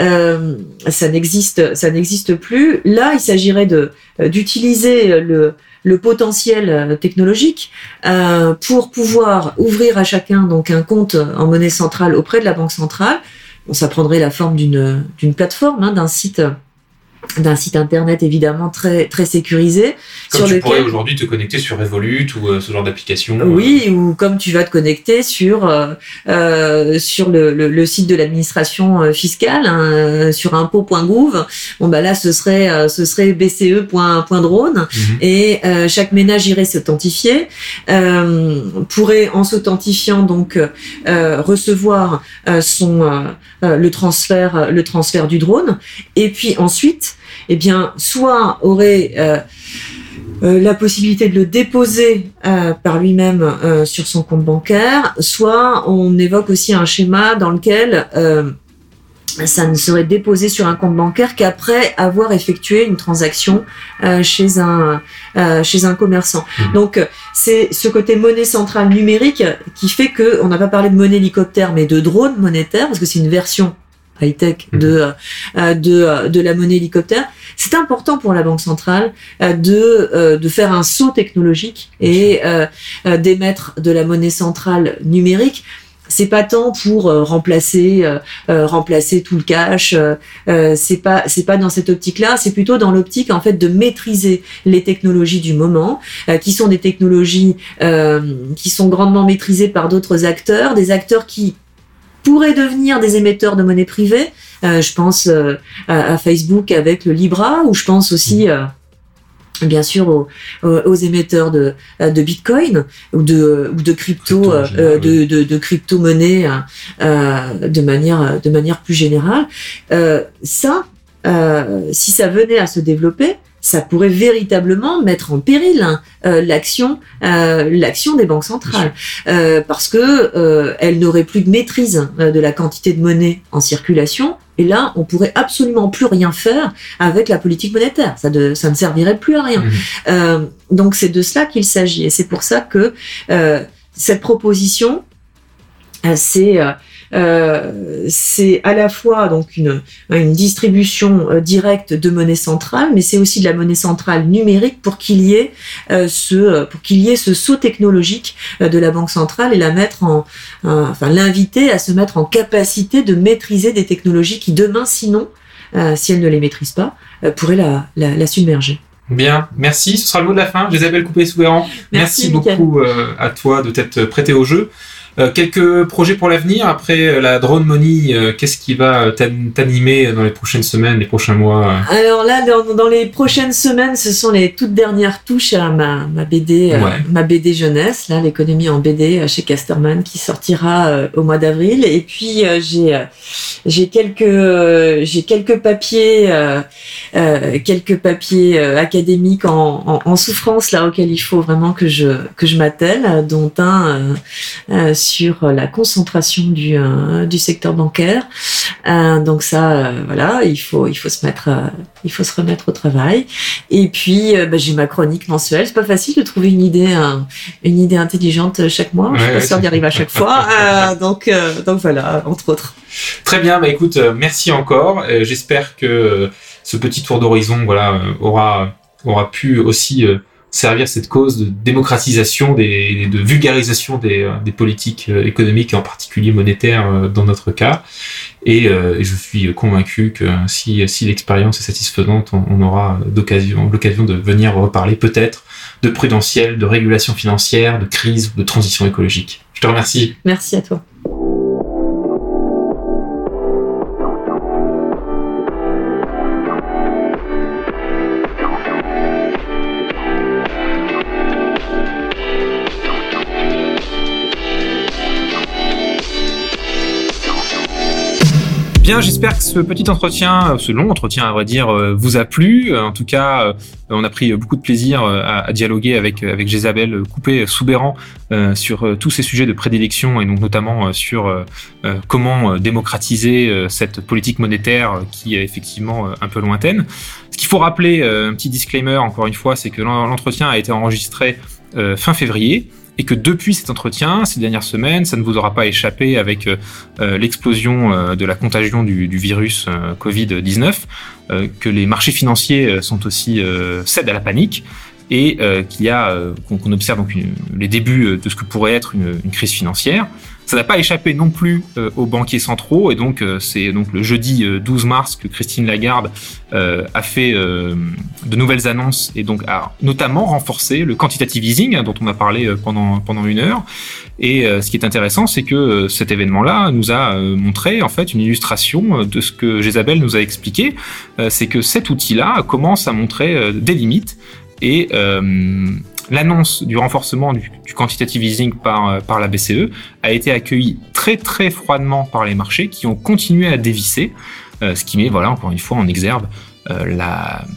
euh, ça n'existe ça n'existe plus. Là, il s'agirait de d'utiliser le le potentiel technologique euh, pour pouvoir ouvrir à chacun donc un compte en monnaie centrale auprès de la banque centrale. Bon, ça prendrait la forme d'une d'une plateforme, hein, d'un site d'un site internet évidemment très très sécurisé comme sur tu lequel... pourrais aujourd'hui te connecter sur Revolut ou euh, ce genre d'application euh... oui ou comme tu vas te connecter sur euh, euh sur le, le, le, site de l'administration fiscale hein, sur impôt.gouv bon bah là ce serait ce serait bce.drone mm -hmm. et chaque ménage irait s'authentifier pourrait en s'authentifiant donc recevoir son le transfert le transfert du drone et puis ensuite eh bien, soit aurait euh, euh, la possibilité de le déposer euh, par lui-même sur son compte bancaire, soit on évoque aussi un schéma dans lequel ça ne serait déposé sur un compte bancaire qu'après avoir effectué une transaction euh, chez un euh, chez un commerçant. Mmh. Donc c'est ce côté monnaie centrale numérique qui fait que on n'a pas parlé de monnaie hélicoptère mais de drone monétaire parce que c'est une version high-tech mmh. de, euh, de, euh, de la monnaie hélicoptère. C'est important pour la Banque centrale euh, de, de faire un saut technologique et d'émettre de la monnaie centrale numérique c'est pas tant pour euh, remplacer euh, remplacer tout le cash euh, c'est pas c'est pas dans cette optique là c'est plutôt dans l'optique en fait de maîtriser les technologies du moment qui sont des technologies qui sont grandement maîtrisées par d'autres acteurs des acteurs qui pourraient devenir des émetteurs de monnaie privée. Euh, je pense euh, à, à, Facebook avec le Libra, ou je pense aussi euh, bien sûr aux, aux, émetteurs de, de Bitcoin ou de, ou de crypto, euh, de, de, de crypto monnaie euh, de manière de manière plus générale. Euh, ça, si ça venait à se développer, ça pourrait véritablement mettre en péril hein, euh, l'action euh, l'action des banques centrales. Euh, parce que euh, elles n'auraient plus de maîtrise euh, de la quantité de monnaie en circulation. Et là on pourrait absolument plus rien faire avec la politique monétaire. Ça, de, ça ne servirait plus à rien. Mmh. donc c'est de cela qu'il s'agit. Et c'est pour ça que cette proposition c'est euh, c'est à la fois donc une, une distribution euh, directe de monnaie centrale, mais c'est aussi de la monnaie centrale numérique pour qu'il y ait euh, ce pour qu'il y ait ce saut technologique de la banque centrale et la mettre en enfin l'inviter à se mettre en capacité de maîtriser des technologies qui demain sinon si elle ne les maîtrise pas pourrait la, la, la submerger. Bien, merci. Ce sera le mot de la fin. Isabelle Coupé-Souvéran, merci, merci beaucoup euh, à toi de t'être prêté au jeu. Euh, quelques projets pour l'avenir après euh, la drone money. euh, Qu'est-ce qui va t'an- t'animer dans les prochaines semaines, les prochains mois Alors là, dans, dans les prochaines semaines, ce sont les toutes dernières touches à ma, ma BD, Ouais. ma BD jeunesse, là, l'économie en BD chez Casterman, qui sortira au mois d'avril. Et puis j'ai j'ai quelques j'ai quelques papiers quelques papiers académiques en, en, en souffrance là auxquels il faut vraiment que je que je m'attelle, dont un sur la concentration du euh, du secteur bancaire. Euh, donc ça, euh, voilà, il faut il faut se mettre euh, il faut se remettre au travail. Et puis euh, bah, j'ai ma chronique mensuelle. C'est pas facile de trouver une idée euh, une idée intelligente chaque mois. je suis Ouais, pas ouais, sûre d'y arriver à chaque fois. (laughs) Euh, donc euh, donc voilà, entre autres. Très bien, bah écoute, euh, merci encore. Euh, J'espère que euh, ce petit tour d'horizon, voilà, euh, aura aura pu aussi euh, servir cette cause de démocratisation, des, de vulgarisation des, euh, des politiques euh, économiques et en particulier monétaires euh, dans notre cas. Et, je suis convaincu que si, si l'expérience est satisfaisante, on, aura l'occasion de venir reparler peut-être de prudentiel, de régulation financière, de crise, de transition écologique. Je te remercie. Merci à toi. Bien, j'espère que ce petit entretien, euh, ce long entretien à vrai dire, euh, vous a plu. Euh, En tout cas, on a pris beaucoup de plaisir à, dialoguer avec avec Jésabel Coupé-Soubéran euh, sur tous ces sujets de prédilection et donc notamment sur comment démocratiser cette politique monétaire qui est effectivement un peu lointaine. Ce qu'il faut rappeler, un petit disclaimer encore une fois, c'est que l'en- l'entretien a été enregistré fin février et que depuis cet entretien, ces dernières semaines, ça ne vous aura pas échappé avec euh, euh, l'explosion euh, de la contagion du, virus euh, Covid-19, euh, que les marchés financiers sont aussi cèdent à la panique et qu'il y a qu'on observe donc les débuts de ce que pourrait être une crise financière. Ça n'a pas échappé non plus euh, aux banquiers centraux et donc euh, c'est donc le jeudi euh, 12 mars que Christine Lagarde euh, a fait euh, de nouvelles annonces et donc a notamment renforcé le quantitative easing hein, dont on a parlé euh, pendant pendant une heure. Et euh, ce qui est intéressant, c'est que euh, cet événement-là nous a euh, montré en fait une illustration euh, de ce que Jésabel nous a expliqué. Euh, c'est que cet outil-là commence à montrer euh, des limites et euh, l'annonce du renforcement du, quantitative easing par, euh, la BCE a été accueillie très très froidement par les marchés qui ont continué à dévisser, euh, ce qui met voilà encore une fois en exergue euh,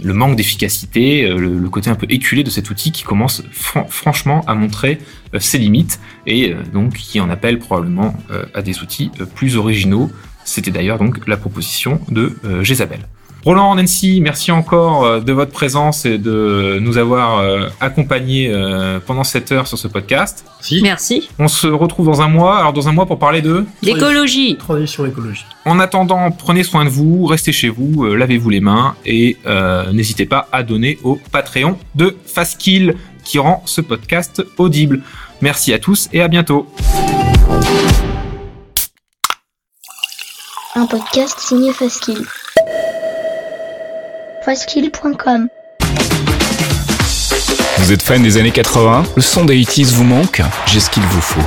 le manque d'efficacité, euh, le, côté un peu éculé de cet outil qui commence fran- franchement à montrer ses limites et donc qui en appelle probablement à des outils plus originaux. C'était d'ailleurs donc la proposition de Jésabel. Roland, Nancy, merci encore euh, de votre présence et de nous avoir euh, accompagnés euh, pendant cette heure sur ce podcast. Si. Merci. On se retrouve dans un mois, alors dans un mois pour parler de... L'écologie. Transition écologique. En attendant, prenez soin de vous, restez chez vous, euh, lavez-vous les mains et euh, n'hésitez pas à donner au Patreon de Fastkill qui rend ce podcast audible. Merci à tous et à bientôt. Un podcast signé Faskill. Faskill.com Vous êtes fan des années 80 Le son des 80s vous manque? J'ai ce qu'il vous faut.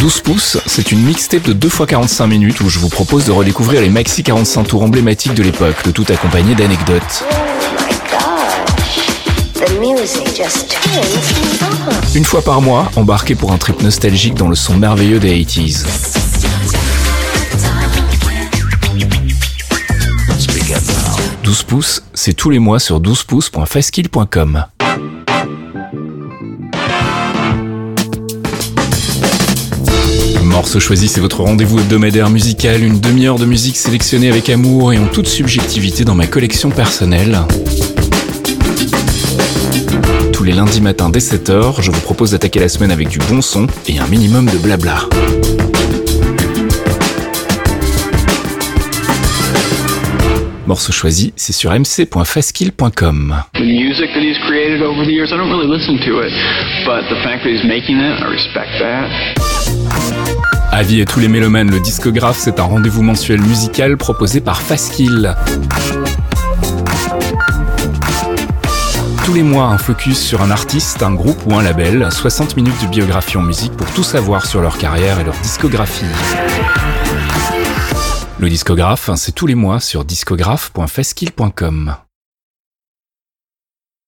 12 pouces, c'est une mixtape de 2 x 45 minutes où je vous propose de redécouvrir les maxi 45 tours emblématiques de l'époque, le tout accompagné d'anecdotes. The music just turns me on. Une fois par mois, embarqué pour un trip nostalgique dans le son merveilleux des 80s. « 12 pouces, c'est tous les mois sur 12pouces.fastkill.com. Morceau choisi, c'est votre rendez-vous hebdomadaire musical, une demi-heure de musique sélectionnée avec amour et en toute subjectivité dans ma collection personnelle. Tous les lundis matins dès 7h, je vous propose d'attaquer la semaine avec du bon son et un minimum de blabla. Morceau choisi, c'est sur mc.fastkill.com. the music that he's created over the years. I don't really listen to it, but the fact that he's making it, I respect that. Avis à tous les mélomanes, le discographe, c'est un rendez-vous mensuel musical proposé par Fastkill. Tous les mois, un focus sur un artiste, un groupe ou un label, 60 minutes de biographie en musique pour tout savoir sur leur carrière et leur discographie. Le discographe, c'est tous les mois sur discographe.feskill.com.